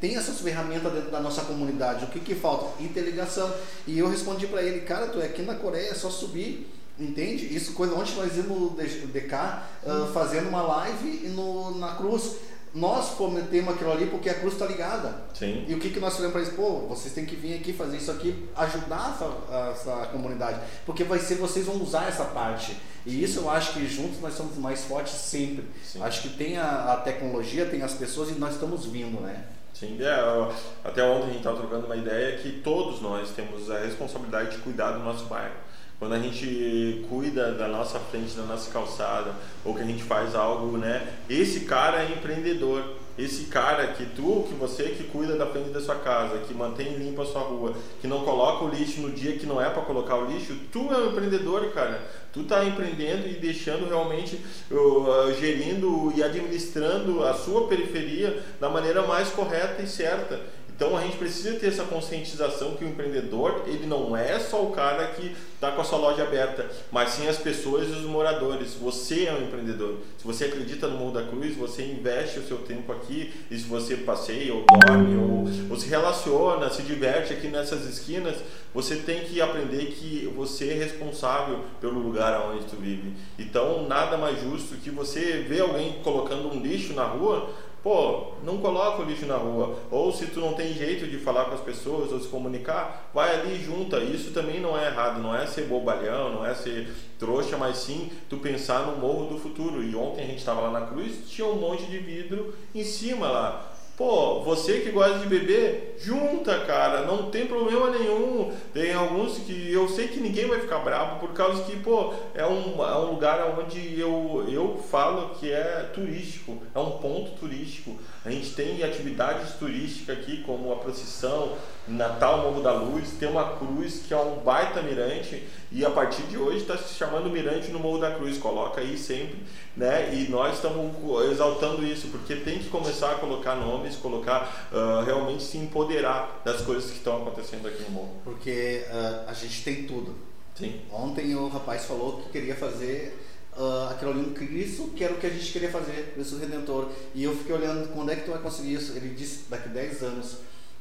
tem essas ferramentas dentro da nossa comunidade, o que que falta? Interligação. E eu respondi para ele, cara, tu é aqui na Coreia, é só subir. Entende? Isso coisa ontem nós vimos o DK ah, fazendo uma live no, na cruz. Nós cometemos aquilo ali porque a cruz está ligada. Sim. E o que, que nós falamos para eles? Pô, vocês têm que vir aqui fazer isso aqui, ajudar essa, essa comunidade. Porque vai ser, vocês vão usar essa parte. E isso eu acho que juntos nós somos mais fortes sempre. Sim. Acho que tem a, a tecnologia, tem as pessoas e nós estamos vindo, né? Sim, é, até ontem a gente estava trocando uma ideia que todos nós temos a responsabilidade de cuidar do nosso bairro. Quando a gente cuida da nossa frente, da nossa calçada, ou que a gente faz algo, né? Esse cara é empreendedor. Esse cara que tu, que você que cuida da frente da sua casa, que mantém limpa a sua rua, que não coloca o lixo no dia que não é para colocar o lixo, tu é um empreendedor, cara. Tu tá empreendendo e deixando realmente, uh, gerindo e administrando a sua periferia da maneira mais correta e certa. Então a gente precisa ter essa conscientização que o empreendedor ele não é só o cara que está com a sua loja aberta, mas sim as pessoas e os moradores. Você é um empreendedor. Se você acredita no Morro da Cruz, você investe o seu tempo aqui e se você passeia ou dorme ou, ou se relaciona, se diverte aqui nessas esquinas, você tem que aprender que você é responsável pelo lugar onde tu vive. Então nada mais justo que você ver alguém colocando um lixo na rua Pô, não coloca o lixo na rua. Ou se tu não tem jeito de falar com as pessoas ou se comunicar, vai ali e junta. Isso também não é errado, não é ser bobalhão, não é ser trouxa, mas sim tu pensar no morro do futuro. E ontem a gente estava lá na cruz, tinha um monte de vidro em cima lá. Pô, você que gosta de beber, junta, cara, não tem problema nenhum. Tem alguns que eu sei que ninguém vai ficar bravo por causa que, pô, é um, é um lugar onde eu, eu falo que é turístico, é um ponto turístico. A gente tem atividades turísticas aqui, como a procissão, Natal Morro da Luz, tem uma cruz que é um baita mirante e a partir de hoje está se chamando Mirante no Morro da Cruz, coloca aí sempre, né? E nós estamos exaltando isso, porque tem que começar a colocar nomes, colocar, ah, realmente se empoderar das coisas que estão acontecendo aqui no morro. Porque ah, a gente tem tudo. Sim. Ontem o rapaz falou que queria fazer ah, aquilo ali no Cristo, que era o que a gente queria fazer, Cristo Redentor. E eu fiquei olhando, quando é que tu vai conseguir isso? Ele disse, daqui 10 anos.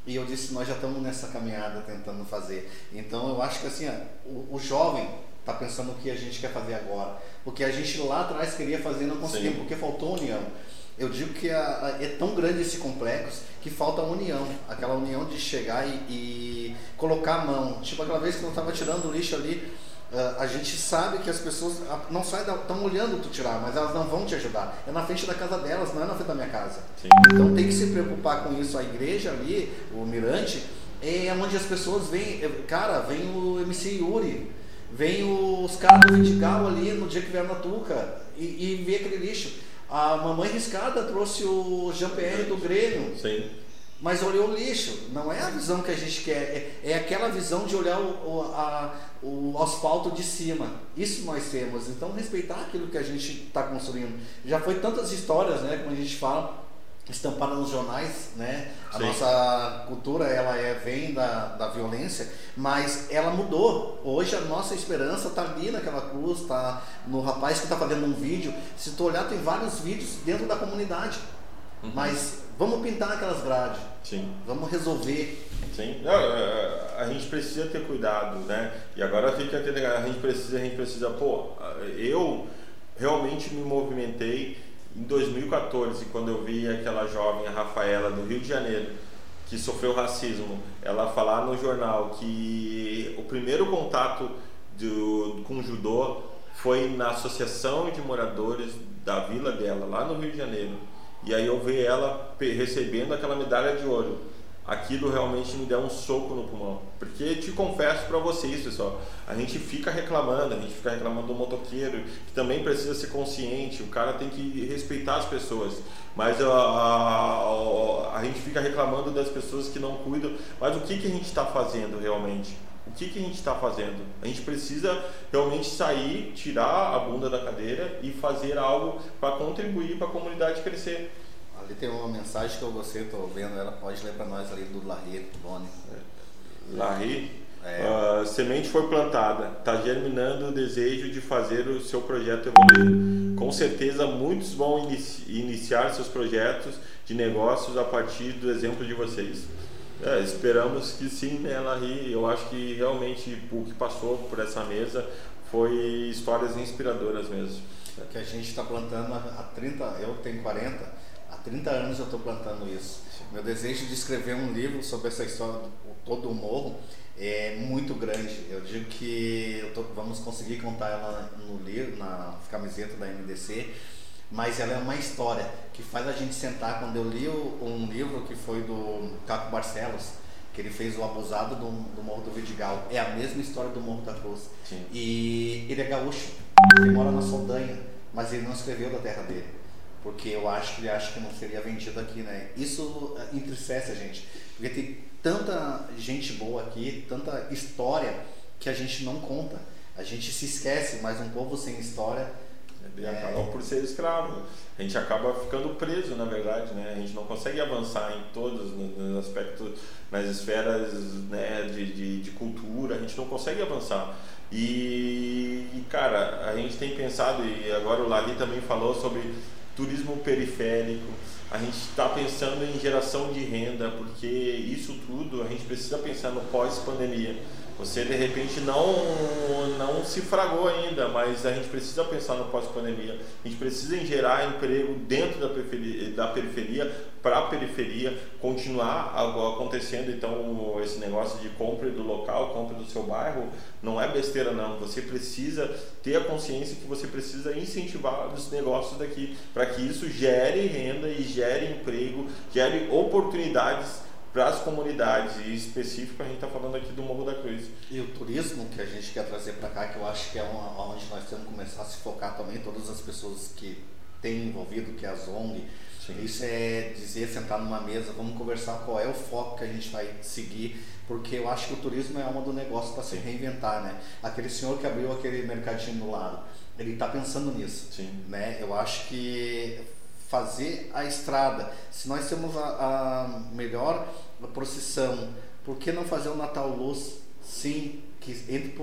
E eu disse, nós já estamos nessa caminhada tentando fazer. Então eu acho que assim, ó, o, o jovem está pensando o que a gente quer fazer agora. Porque a gente lá atrás queria fazer e não conseguimos, porque faltou união. Eu digo que a- a- é tão grande esse complexo que falta a união, aquela união de chegar e, e colocar a mão. Tipo aquela vez que eu estava tirando o lixo ali, a gente sabe que as pessoas ah, não saem, estão olhando tu tirar, mas elas não vão te ajudar. É na frente da casa delas, não é na frente da minha casa. Sim. Então tem que se preocupar com isso. A igreja ali, o mirante, é onde as pessoas vêm. é, Cara, vem o MC Yuri. Vem os caras do Vidigal ali no dia que vieram na Tuca e, e vê aquele lixo. A mamãe riscada trouxe o Jean-Pierre do Grêmio. Sim. Mas olhou o lixo. Não é a visão que a gente quer. É, é aquela visão de olhar o, o, a, o asfalto de cima. Isso nós temos. Então, respeitar aquilo que a gente está construindo. Já foi tantas histórias, né? Como a gente fala estampada nos jornais, né? A Sim. nossa cultura ela é vem da, da violência, mas ela mudou. Hoje a nossa esperança está ali naquela cruz, está no rapaz que está fazendo um vídeo. Se tu olhar tem vários vídeos dentro da comunidade, uhum. mas vamos pintar aquelas grades. Sim. Vamos resolver. Sim. Não, é, a gente precisa ter cuidado, né? E agora fica a gente precisa, a gente precisa, pô, eu realmente me movimentei em 2014, quando eu vi aquela jovem, a Rafaela, do Rio de Janeiro, que sofreu racismo, ela falar no jornal que o primeiro contato do, com o judô foi na associação de moradores da vila dela, lá no Rio de Janeiro. E aí eu vi ela recebendo aquela medalha de ouro aquilo realmente me deu um soco no pulmão. Porque te confesso para vocês, pessoal, a gente fica reclamando, a gente fica reclamando do motoqueiro, que também precisa ser consciente, o cara tem que respeitar as pessoas. Mas a, a, a gente fica reclamando das pessoas que não cuidam. Mas o que, que a gente está fazendo realmente? O que, que a gente está fazendo? A gente precisa realmente sair, tirar a bunda da cadeira e fazer algo para contribuir para a comunidade crescer. Ali tem uma mensagem que eu gostei, estou vendo ela, pode ler para nós ali do Larry, Boni. Larry? É. Uh, semente foi plantada, está germinando o desejo de fazer o seu projeto evoluir. Com certeza, muitos vão inici iniciar seus projetos de negócios a partir do exemplo de vocês. É, esperamos que sim, né, Larry? Eu acho que realmente o que passou por essa mesa foi histórias inspiradoras mesmo. Que a gente está plantando há 30, eu tenho 40 30 anos eu estou plantando isso. Meu desejo de escrever um livro sobre essa história do todo o morro é muito grande. Eu digo que tô, vamos conseguir contar ela no livro, na camiseta da MDC, mas ela é uma história que faz a gente sentar. Quando eu li um livro que foi do Caco Barcelos, que ele fez o Abusado do, do Morro do Vidigal, é a mesma história do Morro da Cruz. Sim. E ele é gaúcho, ele mora na Saldanha, mas ele não escreveu da terra dele porque eu acho que ele acha que não seria vendido aqui, né? Isso eh, entristece a gente, porque tem tanta gente boa aqui, tanta história que a gente não conta. A gente se esquece, mas um povo sem história é... acaba por ser escravo. A gente acaba ficando preso, na verdade, né? A gente não consegue avançar em todos os aspectos, nas esferas né, de, de, de cultura, a gente não consegue avançar. E, e, cara, a gente tem pensado, e agora o Lali também falou sobre turismo periférico, a gente está pensando em geração de renda, porque isso tudo a gente precisa pensar no pós-pandemia. Você de repente não, não se fragou ainda, mas a gente precisa pensar no pós-pandemia. A gente precisa gerar emprego dentro da periferia, da periferia para a periferia, continuar acontecendo então esse negócio de compra do local, compra do seu bairro, não é besteira não. Você precisa ter a consciência que você precisa incentivar os negócios daqui para que isso gere renda e gere emprego, gere oportunidades para as comunidades, e específico a gente está falando aqui do Morro da Cruz. E o turismo que a gente quer trazer para cá, que eu acho que é uma, onde nós temos que começar a se focar também, todas as pessoas que têm envolvido, que é a ZONG, Sim. isso é dizer, sentar numa mesa, vamos conversar qual é o foco que a gente vai seguir, porque eu acho que o turismo é uma do negócio para se reinventar, né? Aquele senhor que abriu aquele mercadinho do lado, ele está pensando nisso, Sim. né? Eu acho que fazer a estrada. Se nós temos a, a melhor procissão, por que não fazer o Natal Luz? Sim, que entre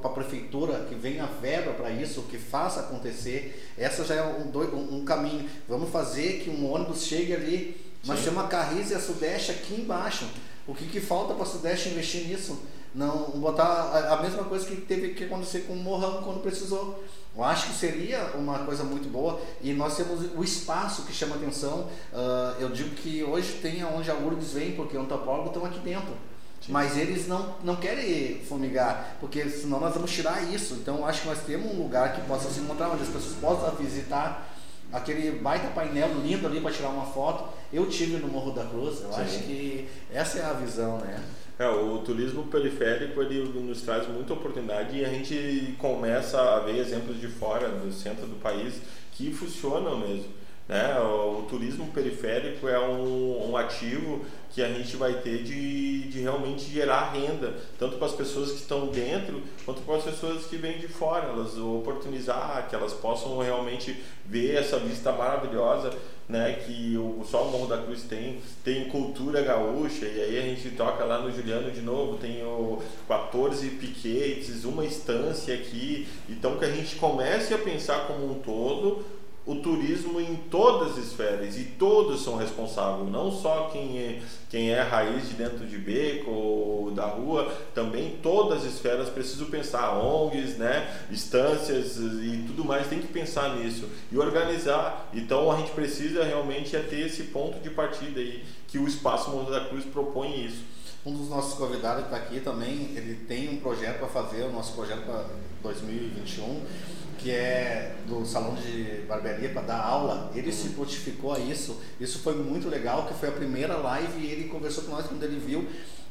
para a prefeitura, que venha verba para isso, que faça acontecer. Essa já é um, um, um, caminho. Vamos fazer que um ônibus chegue ali. Nós temos a Carris e a Sudeste aqui embaixo. O que, que falta para a Sudeste investir nisso? Não botar a, a mesma coisa que teve que acontecer com o Morrão quando precisou. Eu acho que seria uma coisa muito boa e nós temos o espaço que chama atenção. Uh, eu digo que hoje tem onde a URGS vem, porque os antropólogos estão aqui dentro. Sim. Mas eles não, não querem fumigar, porque senão nós vamos tirar isso. Então eu acho que nós temos um lugar que possa se encontrar, onde as pessoas possam visitar aquele baita painel lindo ali para tirar uma foto. Eu tive no Morro da Cruz, eu Sim. acho que essa é a visão, né? É, o turismo periférico ele nos traz muita oportunidade e a gente começa a ver exemplos de fora, do centro do país, que funcionam mesmo. Né? O, o turismo periférico é um, um, ativo que a gente vai ter de, de realmente gerar renda, tanto para as pessoas que estão dentro, quanto para as pessoas que vêm de fora, elas oportunizar, que elas possam realmente ver essa vista maravilhosa né, que o, só o Morro da Cruz tem, tem cultura gaúcha, e aí a gente toca lá no Juliano de novo, tem o 14 piquetes, uma estância aqui, então que a gente comece a pensar como um todo o turismo em todas as esferas e todos são responsáveis, não só quem é, quem é raiz de dentro de beco ou da rua, também todas as esferas precisam pensar, ONGs, né, instâncias e tudo mais, tem que pensar nisso e organizar. Então a gente precisa realmente é ter esse ponto de partida aí que o Espaço Mundo da Cruz propõe isso. Um dos nossos convidados está aqui também, ele tem um projeto para fazer, o nosso projeto para 2021 que é do salão de barbearia para dar aula, ele se prontificou a isso. Isso foi muito legal, que foi a primeira live e ele conversou com nós quando ele viu.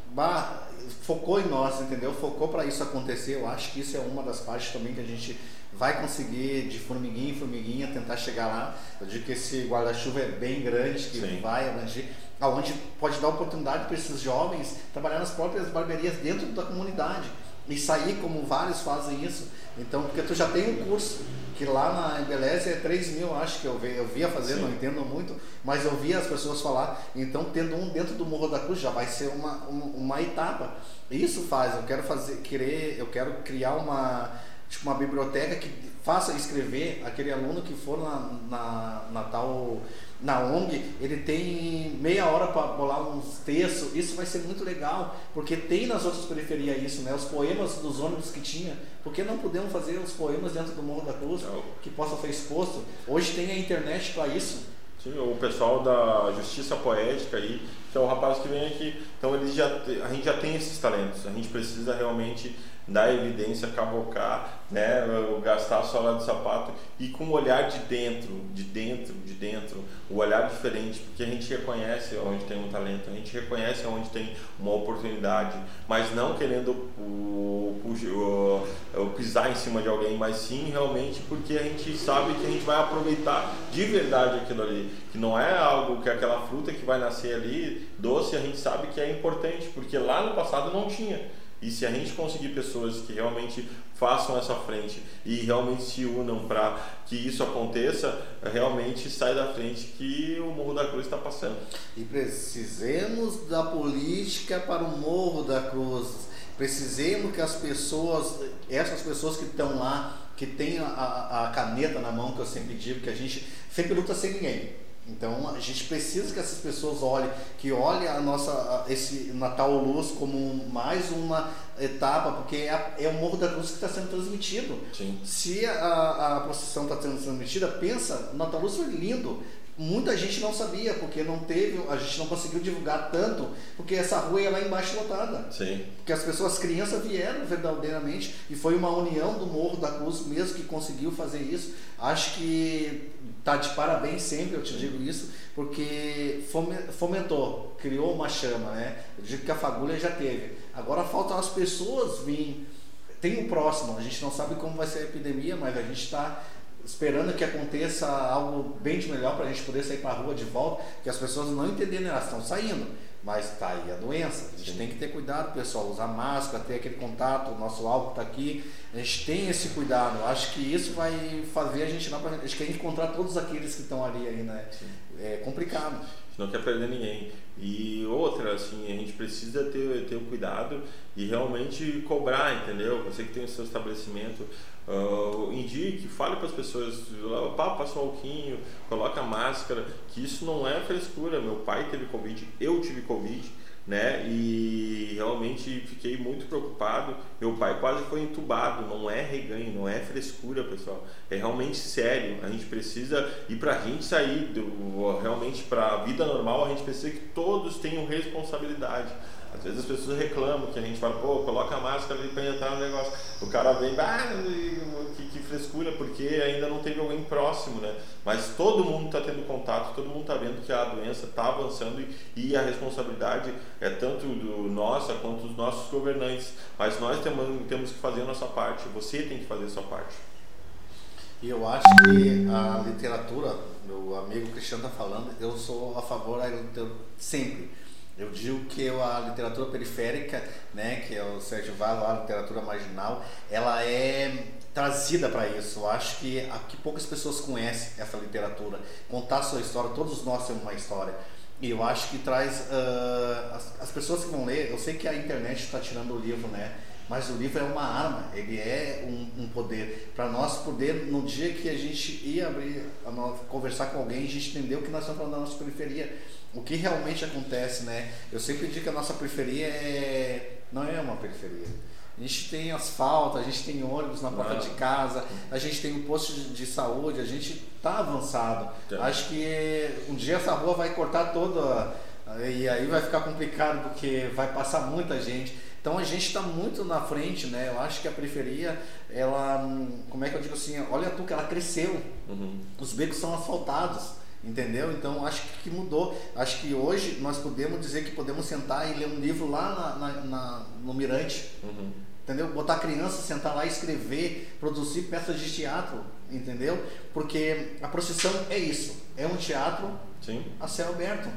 Bah, focou em nós, entendeu? Focou para isso acontecer. Eu acho que isso é uma das partes também que a gente vai conseguir de formiguinha em formiguinha tentar chegar lá. Eu digo que esse guarda-chuva é bem grande, que Sim. vai abranger, aonde pode dar oportunidade para esses jovens trabalhar nas próprias barbearias dentro da comunidade e sair como vários fazem isso. Então, porque tu já tem um curso que lá na Embeleze é 3 mil, acho que eu, vi, eu via fazer, Sim. não entendo muito, mas eu via as pessoas falar. Então, tendo um dentro do Morro da Cruz já vai ser uma, uma, uma etapa. Isso faz, eu quero fazer, querer, eu quero criar uma, tipo, uma biblioteca que faça escrever aquele aluno que for na, na, na tal na ONG, ele tem meia hora para bolar uns textos, isso vai ser muito legal, porque tem nas outras periferias isso, né? Os poemas dos ônibus que tinha, por que não podemos fazer os poemas dentro do Morro da Cruz, que possa ser exposto? Hoje tem a internet para isso. Sim, o pessoal da Justiça Poética aí, que é o rapaz que vem aqui, então eles já, a gente já tem esses talentos, a gente precisa realmente dar evidência, cavocar, né, gastar a sola de sapato e com o olhar de dentro, de dentro, de dentro, o olhar diferente, porque a gente reconhece onde tem um talento, a gente reconhece onde tem uma oportunidade, mas não querendo o, o, o, pisar em cima de alguém, mas sim realmente porque a gente sabe que a gente vai aproveitar de verdade aquilo ali, que não é algo que aquela fruta que vai nascer ali doce, a gente sabe que é importante, porque lá no passado não tinha. E se a gente conseguir pessoas que realmente façam essa frente e realmente se unam para que isso aconteça, realmente sai da frente que o Morro da Cruz está passando. E precisemos da política para o Morro da Cruz. Precisemos que as pessoas, essas pessoas que estão lá, que têm a, a caneta na mão, que eu sempre digo, que a gente sempre luta sem ninguém então a gente precisa que essas pessoas olhem, que olhem a nossa esse Natal Luz como mais uma etapa, porque é, é o Morro da Cruz que está sendo transmitido. Sim. Se a, a procissão está sendo transmitida, pensa, Natal Luz foi lindo. Muita gente não sabia, porque não teve, a gente não conseguiu divulgar tanto, porque essa rua ia lá embaixo lotada. Sim. Porque as pessoas, as crianças vieram verdadeiramente e foi uma união do Morro da Cruz mesmo que conseguiu fazer isso. Acho que tá de parabéns sempre, eu te digo isso, porque fomentou, criou uma chama, né? Eu digo que a fagulha já teve. Agora faltam as pessoas virem. Tem o próximo, a gente não sabe como vai ser a epidemia, mas a gente está esperando que aconteça algo bem de melhor para a gente poder sair para a rua de volta, que as pessoas não entenderem, elas estão saindo, mas está aí a doença. A gente Sim. tem que ter cuidado, pessoal, usar máscara, ter aquele contato, o nosso álcool está aqui, a gente tem esse cuidado. Acho que isso vai fazer a gente não, a gente quer encontrar todos aqueles que estão ali aí, né? É complicado não quer perder ninguém. E outra, assim, a gente precisa ter, ter o cuidado e realmente cobrar, entendeu? Você que tem o seu estabelecimento, uh, indique, fale para as pessoas, pá, passa um alquinho, coloca máscara, que isso não é frescura. Meu pai teve Covid, eu tive Covid né? E realmente fiquei muito preocupado. Meu pai quase foi entubado. Não é reganho, não é frescura, pessoal. É realmente sério. A gente precisa e para a gente sair do, realmente para a vida normal, a gente precisa que todos tenham responsabilidade. Às vezes as pessoas reclamam que a gente fala, pô, coloca a máscara ali para entrar no negócio. O cara vem, ah, que, que frescura, porque ainda não teve alguém próximo, né? Mas todo mundo está tendo contato, todo mundo está vendo que a doença está avançando e, e, a responsabilidade é tanto do nossa quanto dos nossos governantes. Mas nós temos, temos que fazer a nossa parte, você tem que fazer a sua parte. E eu acho que a literatura, meu amigo Cristiano está falando, eu sou a favor da literatura sempre. Eu digo que a literatura periférica, né, que é o Sérgio Valo, a literatura marginal, ela é trazida para isso. Eu acho que aqui poucas pessoas conhecem essa literatura. Contar a sua história, todos nós temos uma história. E eu acho que traz uh, as, as, pessoas que vão ler. Eu sei que a internet está tirando o livro, né? Mas o livro é uma arma, ele é um, um poder. Para nós poder, no dia que a gente ia abrir, conversar com alguém, a gente entendeu que nós estamos falando da nossa periferia. O que realmente acontece, né? Eu sempre digo que a nossa periferia é, não é uma periferia. A gente tem asfalto, a gente tem ônibus na porta de casa, a gente tem um posto de, de saúde, a gente está avançado. Tá. Acho que um dia essa rua vai cortar toda. E aí vai ficar complicado porque vai passar muita gente. Então a gente está muito na frente, né? Eu acho que a periferia, ela, como é que eu digo assim, olha tu que ela cresceu, uhum. os becos são asfaltados, entendeu? Então acho que mudou. Acho que hoje nós podemos dizer que podemos sentar e ler um livro lá na, na, na no Mirante, uhum. entendeu? Botar criança, sentar lá e escrever, produzir peças de teatro, entendeu? Porque a procissão é isso, é um teatro Sim. a céu aberto.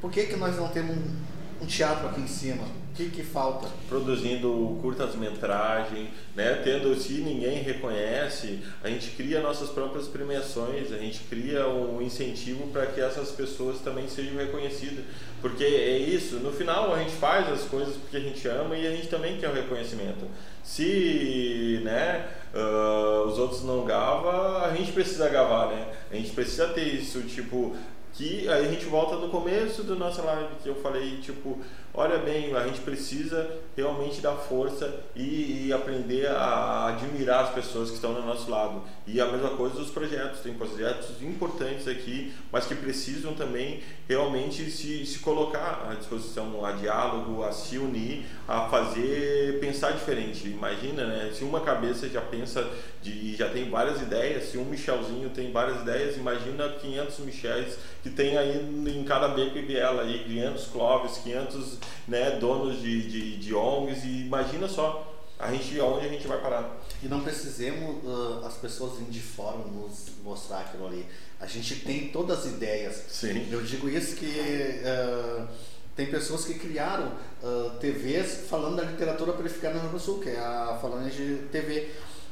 Por que, que nós não temos um, um teatro aqui em cima? Que, que falta? Produzindo curtas-metragens, né? tendo, se ninguém reconhece, a gente cria nossas próprias premiações, a gente cria um incentivo para que essas pessoas também sejam reconhecidas. Porque é isso, no final a gente faz as coisas porque a gente ama e a gente também quer o reconhecimento. Se né, uh, os outros não gavam, a gente precisa gavar, né? A gente precisa ter isso, tipo, que aí a gente volta no começo da nossa live que eu falei, tipo, olha bem, a gente precisa realmente dar força e, e, aprender a admirar as pessoas que estão do nosso lado. E a mesma coisa dos projetos, tem projetos importantes aqui, mas que precisam também realmente se, se colocar à disposição, a diálogo, a se unir, a fazer, pensar diferente. Imagina, né? Se uma cabeça já pensa de, já tem várias ideias, se um Michelzinho tem várias ideias, imagina 500 Michels que tem aí em cada beco e viela aí, 500 Clóvis, 500 né, donos de, de, de ONGs e imagina só a gente aonde a gente vai parar. E não precisemos uh, as pessoas virem de fora nos mostrar aquilo ali. A gente tem todas as ideias. Sim. Eu digo isso que uh, tem pessoas que criaram uh, TVs falando da literatura periferia no Rio Grande do Sul, que é a Falange TV.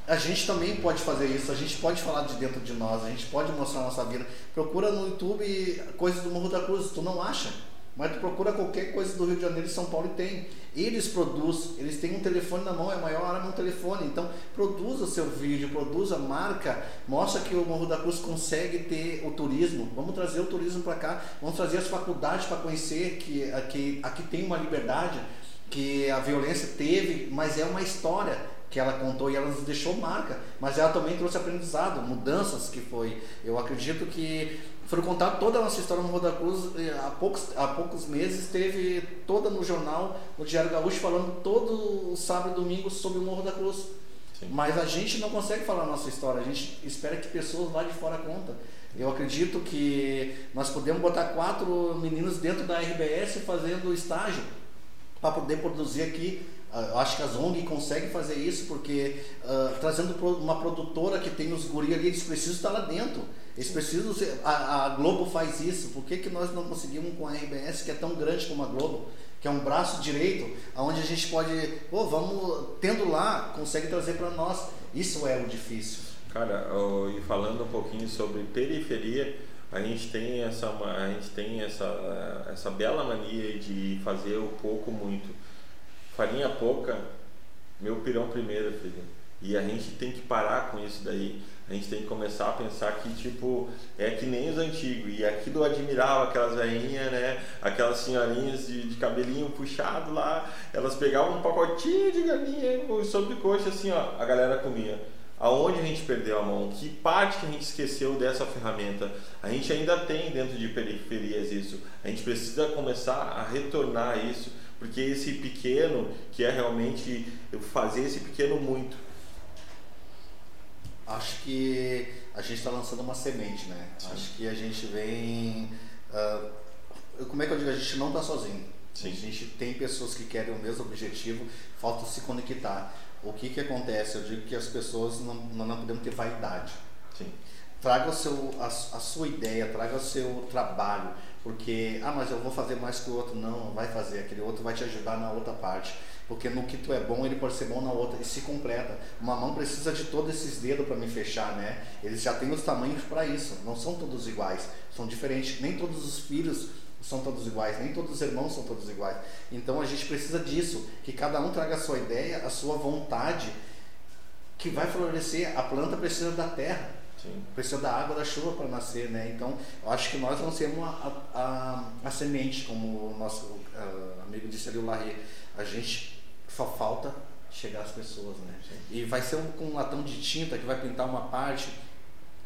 A gente também pode fazer isso, a gente pode falar de dentro de nós, a gente pode mostrar a nossa vida. Procura no YouTube coisas do Morro da Cruz, tu não acha? Mas tu procura qualquer coisa do Rio de Janeiro e São Paulo e tem. Eles produzem, eles têm um telefone na mão, é a maior arma um telefone. Então, produza seu vídeo, produza marca, mostra que o Morro da Cruz consegue ter o turismo. Vamos trazer o turismo para cá, vamos trazer as faculdades para conhecer que aqui, aqui tem uma liberdade, que a violência teve, mas é uma história que ela contou e ela nos deixou marca, mas ela também trouxe aprendizado, mudanças que foi. Eu acredito que foram contar toda a nossa história no Roda Cruz. Há poucos, há poucos meses teve toda no jornal, no Diário Gaúcho, falando todo sábado e domingo sobre o Morro da Cruz. Sim. Mas a gente não consegue falar a nossa história, a gente espera que pessoas lá de fora contam. Eu acredito que nós podemos botar quatro meninos dentro da RBS fazendo estágio para poder produzir aqui eu acho que as ONG conseguem fazer isso porque uh, trazendo uma produtora que tem os guri ali, eles precisam estar lá dentro. Eles precisam a, a, Globo faz isso. Por que, que nós não conseguimos com a RBS, que é tão grande como a Globo, que é um braço direito, onde a gente pode, pô, vamos, tendo lá, consegue trazer para nós. Isso é o difícil. Cara, e falando um pouquinho sobre periferia, a gente tem essa, a gente tem essa, essa bela mania de fazer o pouco muito. Farinha pouca, meu pirão primeiro, filho. E a gente tem que parar com isso daí. A gente tem que começar a pensar que, tipo, é que nem os antigos. E aquilo eu admirava, aquelas velhinhas, né? Aquelas senhorinhas de, de, cabelinho puxado lá. Elas pegavam um pacotinho de galinha sobre coxa, assim, ó. A galera comia. Aonde a gente perdeu a mão? Que parte que a gente esqueceu dessa ferramenta? A gente ainda tem dentro de periferias isso. A gente precisa começar a retornar isso Porque esse pequeno, que é realmente fazer esse pequeno muito. Acho que a gente está lançando uma semente, né? Sim. Acho que a gente vem. Uh, como é que eu digo? A gente não está sozinho. Sim. A gente tem pessoas que querem o mesmo objetivo, falta se conectar. O que, que acontece? Eu digo que as pessoas não, não podemos ter vaidade. Sim. Traga o seu, a, a sua ideia, traga o seu trabalho, porque, ah, mas eu vou fazer mais que o outro. Não, vai fazer, aquele outro vai te ajudar na outra parte. Porque no que tu é bom, ele pode ser bom na outra e se completa. Uma mão precisa de todos esses dedos para me fechar, né? Eles já têm os tamanhos para isso, não são todos iguais, são diferentes. Nem todos os filhos são todos iguais, nem todos os irmãos são todos iguais. Então a gente precisa disso, que cada um traga a sua ideia, a sua vontade, que vai florescer. A planta precisa da terra. Sim. Precisa da água, da chuva para nascer, né? Então, eu acho que nós lancemos a, a, a, semente, como o nosso uh, amigo disse ali, o Larry. A gente só falta chegar às pessoas, né? Sim. E vai ser um, com um latão de tinta que vai pintar uma parte.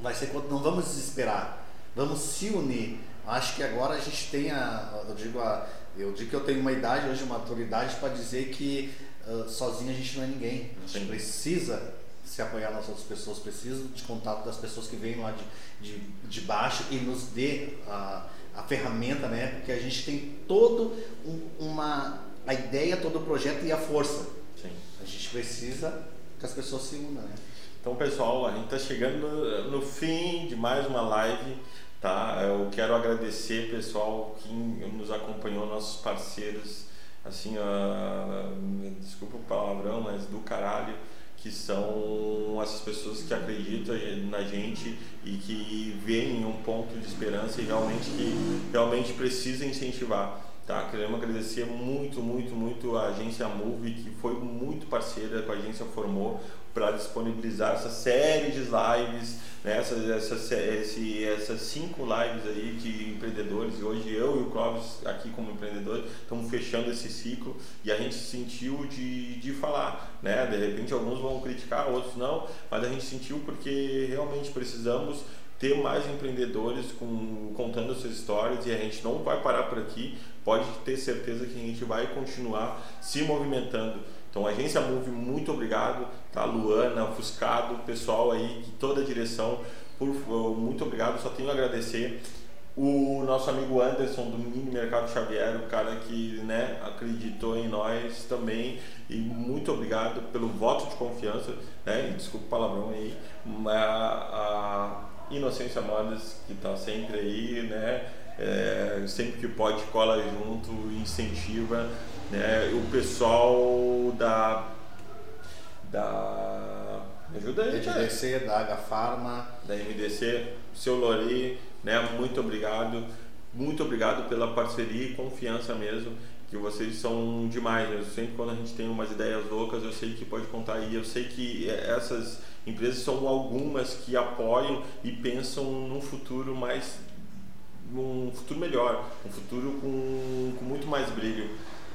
Vai ser quando não vamos desesperar, vamos se unir. Acho que agora a gente tem a, eu digo a, eu digo que eu tenho uma idade hoje, uma maturidade para dizer que uh, sozinho a gente não é ninguém. A gente Sim. precisa se apoiar nas outras pessoas, precisa de contato das pessoas que vêm lá de, de, de baixo e nos dê a, a ferramenta, né? Porque a gente tem todo um, uma a ideia, todo o projeto e a força. Sim. A gente precisa que as pessoas se unam, né? Então, pessoal, a gente está chegando no, no, fim de mais uma live, tá? Eu quero agradecer, pessoal, que nos acompanhou, nossos parceiros, assim, uh, desculpa o palavrão, mas do caralho que são essas pessoas que acreditam na gente e que veem um ponto de esperança e realmente que realmente precisa incentivar. Tá? Queremos agradecer muito, muito, muito a agência Move, que foi muito parceira com a agência Formou para disponibilizar essa série de lives né, essas, esse, essas cinco lives aí de empreendedores, e hoje eu e o Clóvis aqui como empreendedor estamos fechando esse ciclo e a gente sentiu de, de falar, né? De repente alguns vão criticar, outros não, mas a gente sentiu porque realmente precisamos ter mais empreendedores com, contando suas histórias e a gente não vai parar por aqui, pode ter certeza que a gente vai continuar se movimentando então, agência Move, muito obrigado, tá? Luana, Fuscado, pessoal aí, toda a direção, por, muito obrigado, só tenho a agradecer. O nosso amigo Anderson do Mini Mercado Xavier, o cara que né, acreditou em nós também, e muito obrigado pelo voto de confiança, né? Desculpa o palavrão aí, a, a Inocência Modas, que está sempre aí, né? É, sempre que pode cola junto, incentiva né? O pessoal da. da. Ajuda aí, MDC, da H Pharma. Da MDC, seu Lori, né? Muito obrigado. Muito obrigado pela parceria e confiança mesmo que vocês são demais. Né? Sempre quando a gente tem umas ideias loucas, eu sei que pode contar aí. Eu sei que essas empresas são algumas que apoiam e pensam num futuro mais um futuro melhor, um futuro com, com muito mais brilho.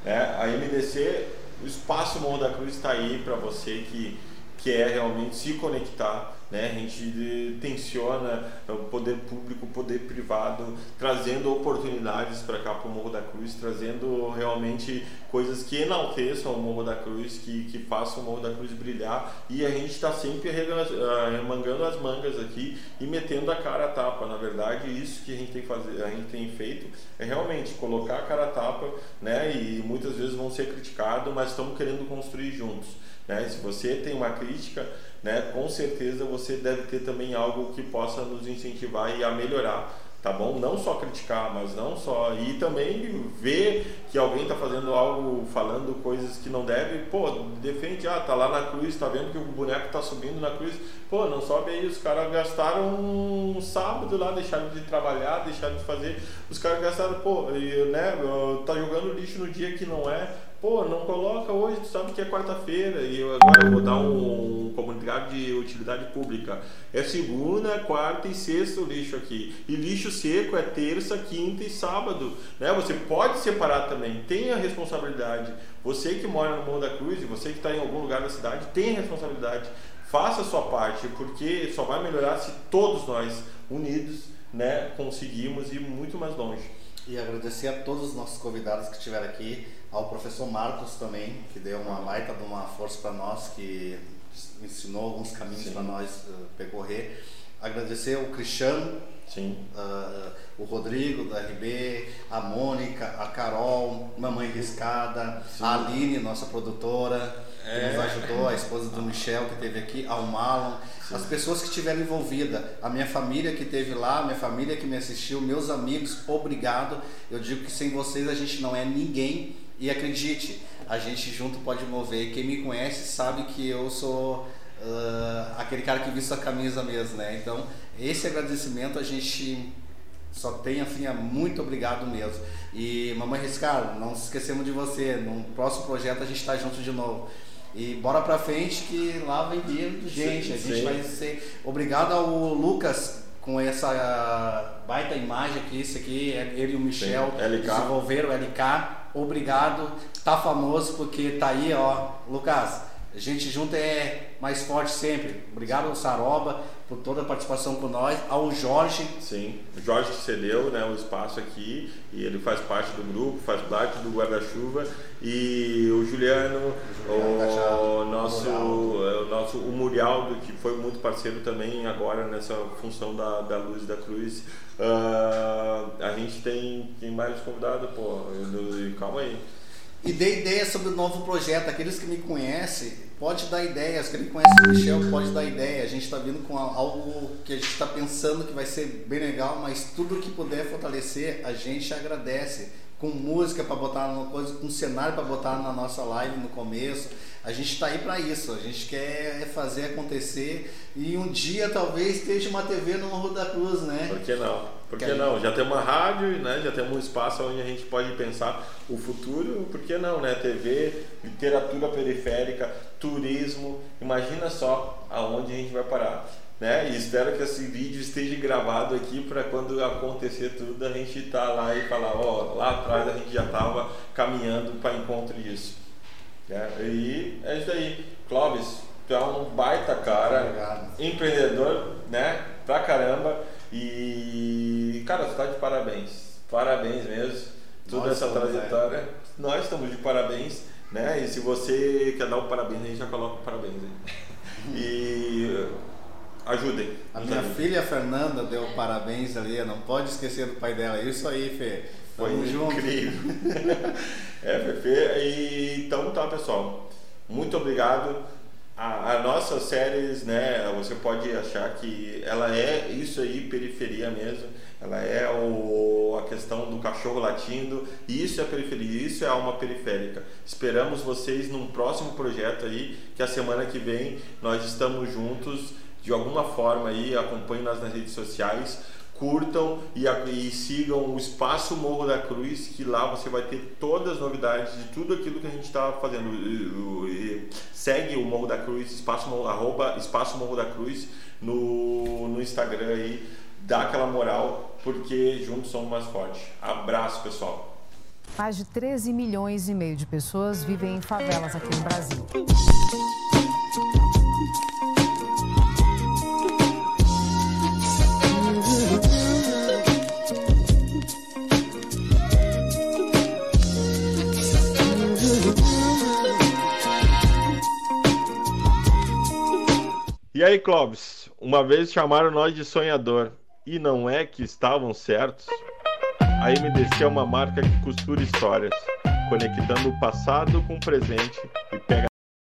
Né? A MDC, o espaço Morro da Cruz está aí para você que quer realmente se conectar né? A gente tensiona o poder público, o poder privado, trazendo oportunidades para cá para o Morro da Cruz, trazendo realmente coisas que enalteçam o Morro da Cruz, que, que façam o Morro da Cruz brilhar. E a gente está sempre remangando as mangas aqui e metendo a cara a tapa. Na verdade, isso que a gente tem, fazer, a gente tem feito é realmente colocar a cara a tapa, né? E muitas vezes vão ser criticados, mas estamos querendo construir juntos. Né? Se você tem uma crítica, né, com certeza você deve ter também algo que possa nos incentivar e a melhorar, tá bom? Não só criticar, mas não só e também ver que alguém está fazendo algo, falando coisas que não deve, pô, defende, ah, tá lá na cruz, tá vendo que o boneco tá subindo na cruz, pô, não sobe aí, os caras gastaram um sábado lá, deixaram de trabalhar, deixaram de fazer, os caras gastaram, pô, né, tá jogando lixo no dia que não é, pô, não coloca hoje, tu sabe que é quarta-feira e eu, agora eu vou dar um, comunicado de utilidade pública. É segunda, quarta e sexta o lixo aqui. E lixo seco é terça, quinta e sábado. Né? Você pode separar também, tenha responsabilidade. Você que mora no Morro da Cruz e você que está em algum lugar da cidade, tenha responsabilidade. Faça a sua parte, porque só vai melhorar se todos nós, unidos, né, conseguimos ir muito mais longe. E agradecer a todos os nossos convidados que estiveram aqui ao professor Marcos também, que deu uma baita de uma força para nós, que ensinou alguns caminhos para nós uh, percorrer. Agradecer o Cristiano. Uh, o Rodrigo da RB, a Mônica, a Carol, Mamãe Riscada, Sim. a Aline, nossa produtora, é. que nos ajudou, a esposa do Michel que esteve aqui, ao Marlon, Sim. as pessoas que estiveram envolvidas, a minha família que esteve lá, a minha família que me assistiu, meus amigos, obrigado. Eu digo que sem vocês a gente não é ninguém e acredite, a gente junto pode mover. Quem me conhece sabe que eu sou uh, aquele cara que viste a camisa mesmo, né? Então, esse agradecimento a gente só tem assim, é muito obrigado mesmo. E mamãe Riscar, não se esquecemos de você. No próximo projeto a gente está junto de novo. E bora pra frente que lá vem vindo gente. Sim, a gente sim. vai ser. Obrigado ao Lucas com essa baita imagem aqui, isso aqui, é ele e o Michel sim, desenvolveram o LK. Obrigado, tá famoso porque tá aí, ó, Lucas. A gente junto é mais forte sempre. Obrigado Saroba por toda a participação com nós, ao Jorge. Sim, o Jorge que cedeu né, o espaço aqui e ele faz parte do grupo, faz parte do guarda-chuva e o Juliano, o, o nosso, o nosso o Murialdo que foi muito parceiro também agora nessa função da, da Luz da Cruz. Uh, a gente tem, tem mais convidado, pô, calma aí. E dê ideia sobre o novo projeto. Aqueles que me conhecem, pode dar ideias. Quem conhece o Michel pode dar ideia. A gente está vindo com algo que a gente está pensando que vai ser bem legal, mas tudo que puder fortalecer, a gente agradece. Com música para botar uma coisa, com cenário para botar na nossa live no começo. A gente está aí para isso. A gente quer fazer acontecer e um dia talvez esteja uma TV no Morro da Cruz, né? Por que não? Por que, que não? Já tem uma rádio, né? Já temos um espaço onde a gente pode pensar o futuro. Por que não, né? TV, literatura periférica, turismo. Imagina só aonde a gente vai parar. Né? E espero que esse vídeo esteja gravado aqui para quando acontecer tudo a gente estar tá lá e falar, ó, lá atrás a gente já estava caminhando para encontro disso. Né? E é isso aí. Clóvis, tu é um baita cara, Obrigado. empreendedor, né? Pra caramba. E, cara, você está de parabéns. Parabéns mesmo. Toda essa trajetória. É. Nós estamos de parabéns, né? E se você quer dar o um parabéns aí, já coloca o um parabéns aí. E ajudem. A minha ajudem. filha Fernanda deu parabéns ali, não pode esquecer do pai dela. Isso aí, Fê. Foi incrível. é, Fefe. E, então tá, pessoal. Muito obrigado a, a nossas séries, né, você pode achar que ela é isso aí, periferia mesmo. Ela é o, a questão do cachorro latindo. Isso é periferia, isso é alma periférica. Esperamos vocês num próximo projeto aí, que a semana que vem nós estamos juntos de alguma forma aí, acompanhem nós nas redes sociais curtam e, e, sigam o Espaço Morro da Cruz, que lá você vai ter todas as novidades de tudo aquilo que a gente está fazendo. Segue o Morro da Cruz, Espaço arroba Espaço Morro da Cruz no, no Instagram aí, dá aquela moral, porque juntos somos mais fortes. Abraço, pessoal. Mais de 13 milhões e meio de pessoas vivem em favelas aqui no Brasil. E aí, Clóvis, uma vez chamaram nós de sonhador e não é que estavam certos? A MDC é uma marca que costura histórias, conectando o passado com o presente e pega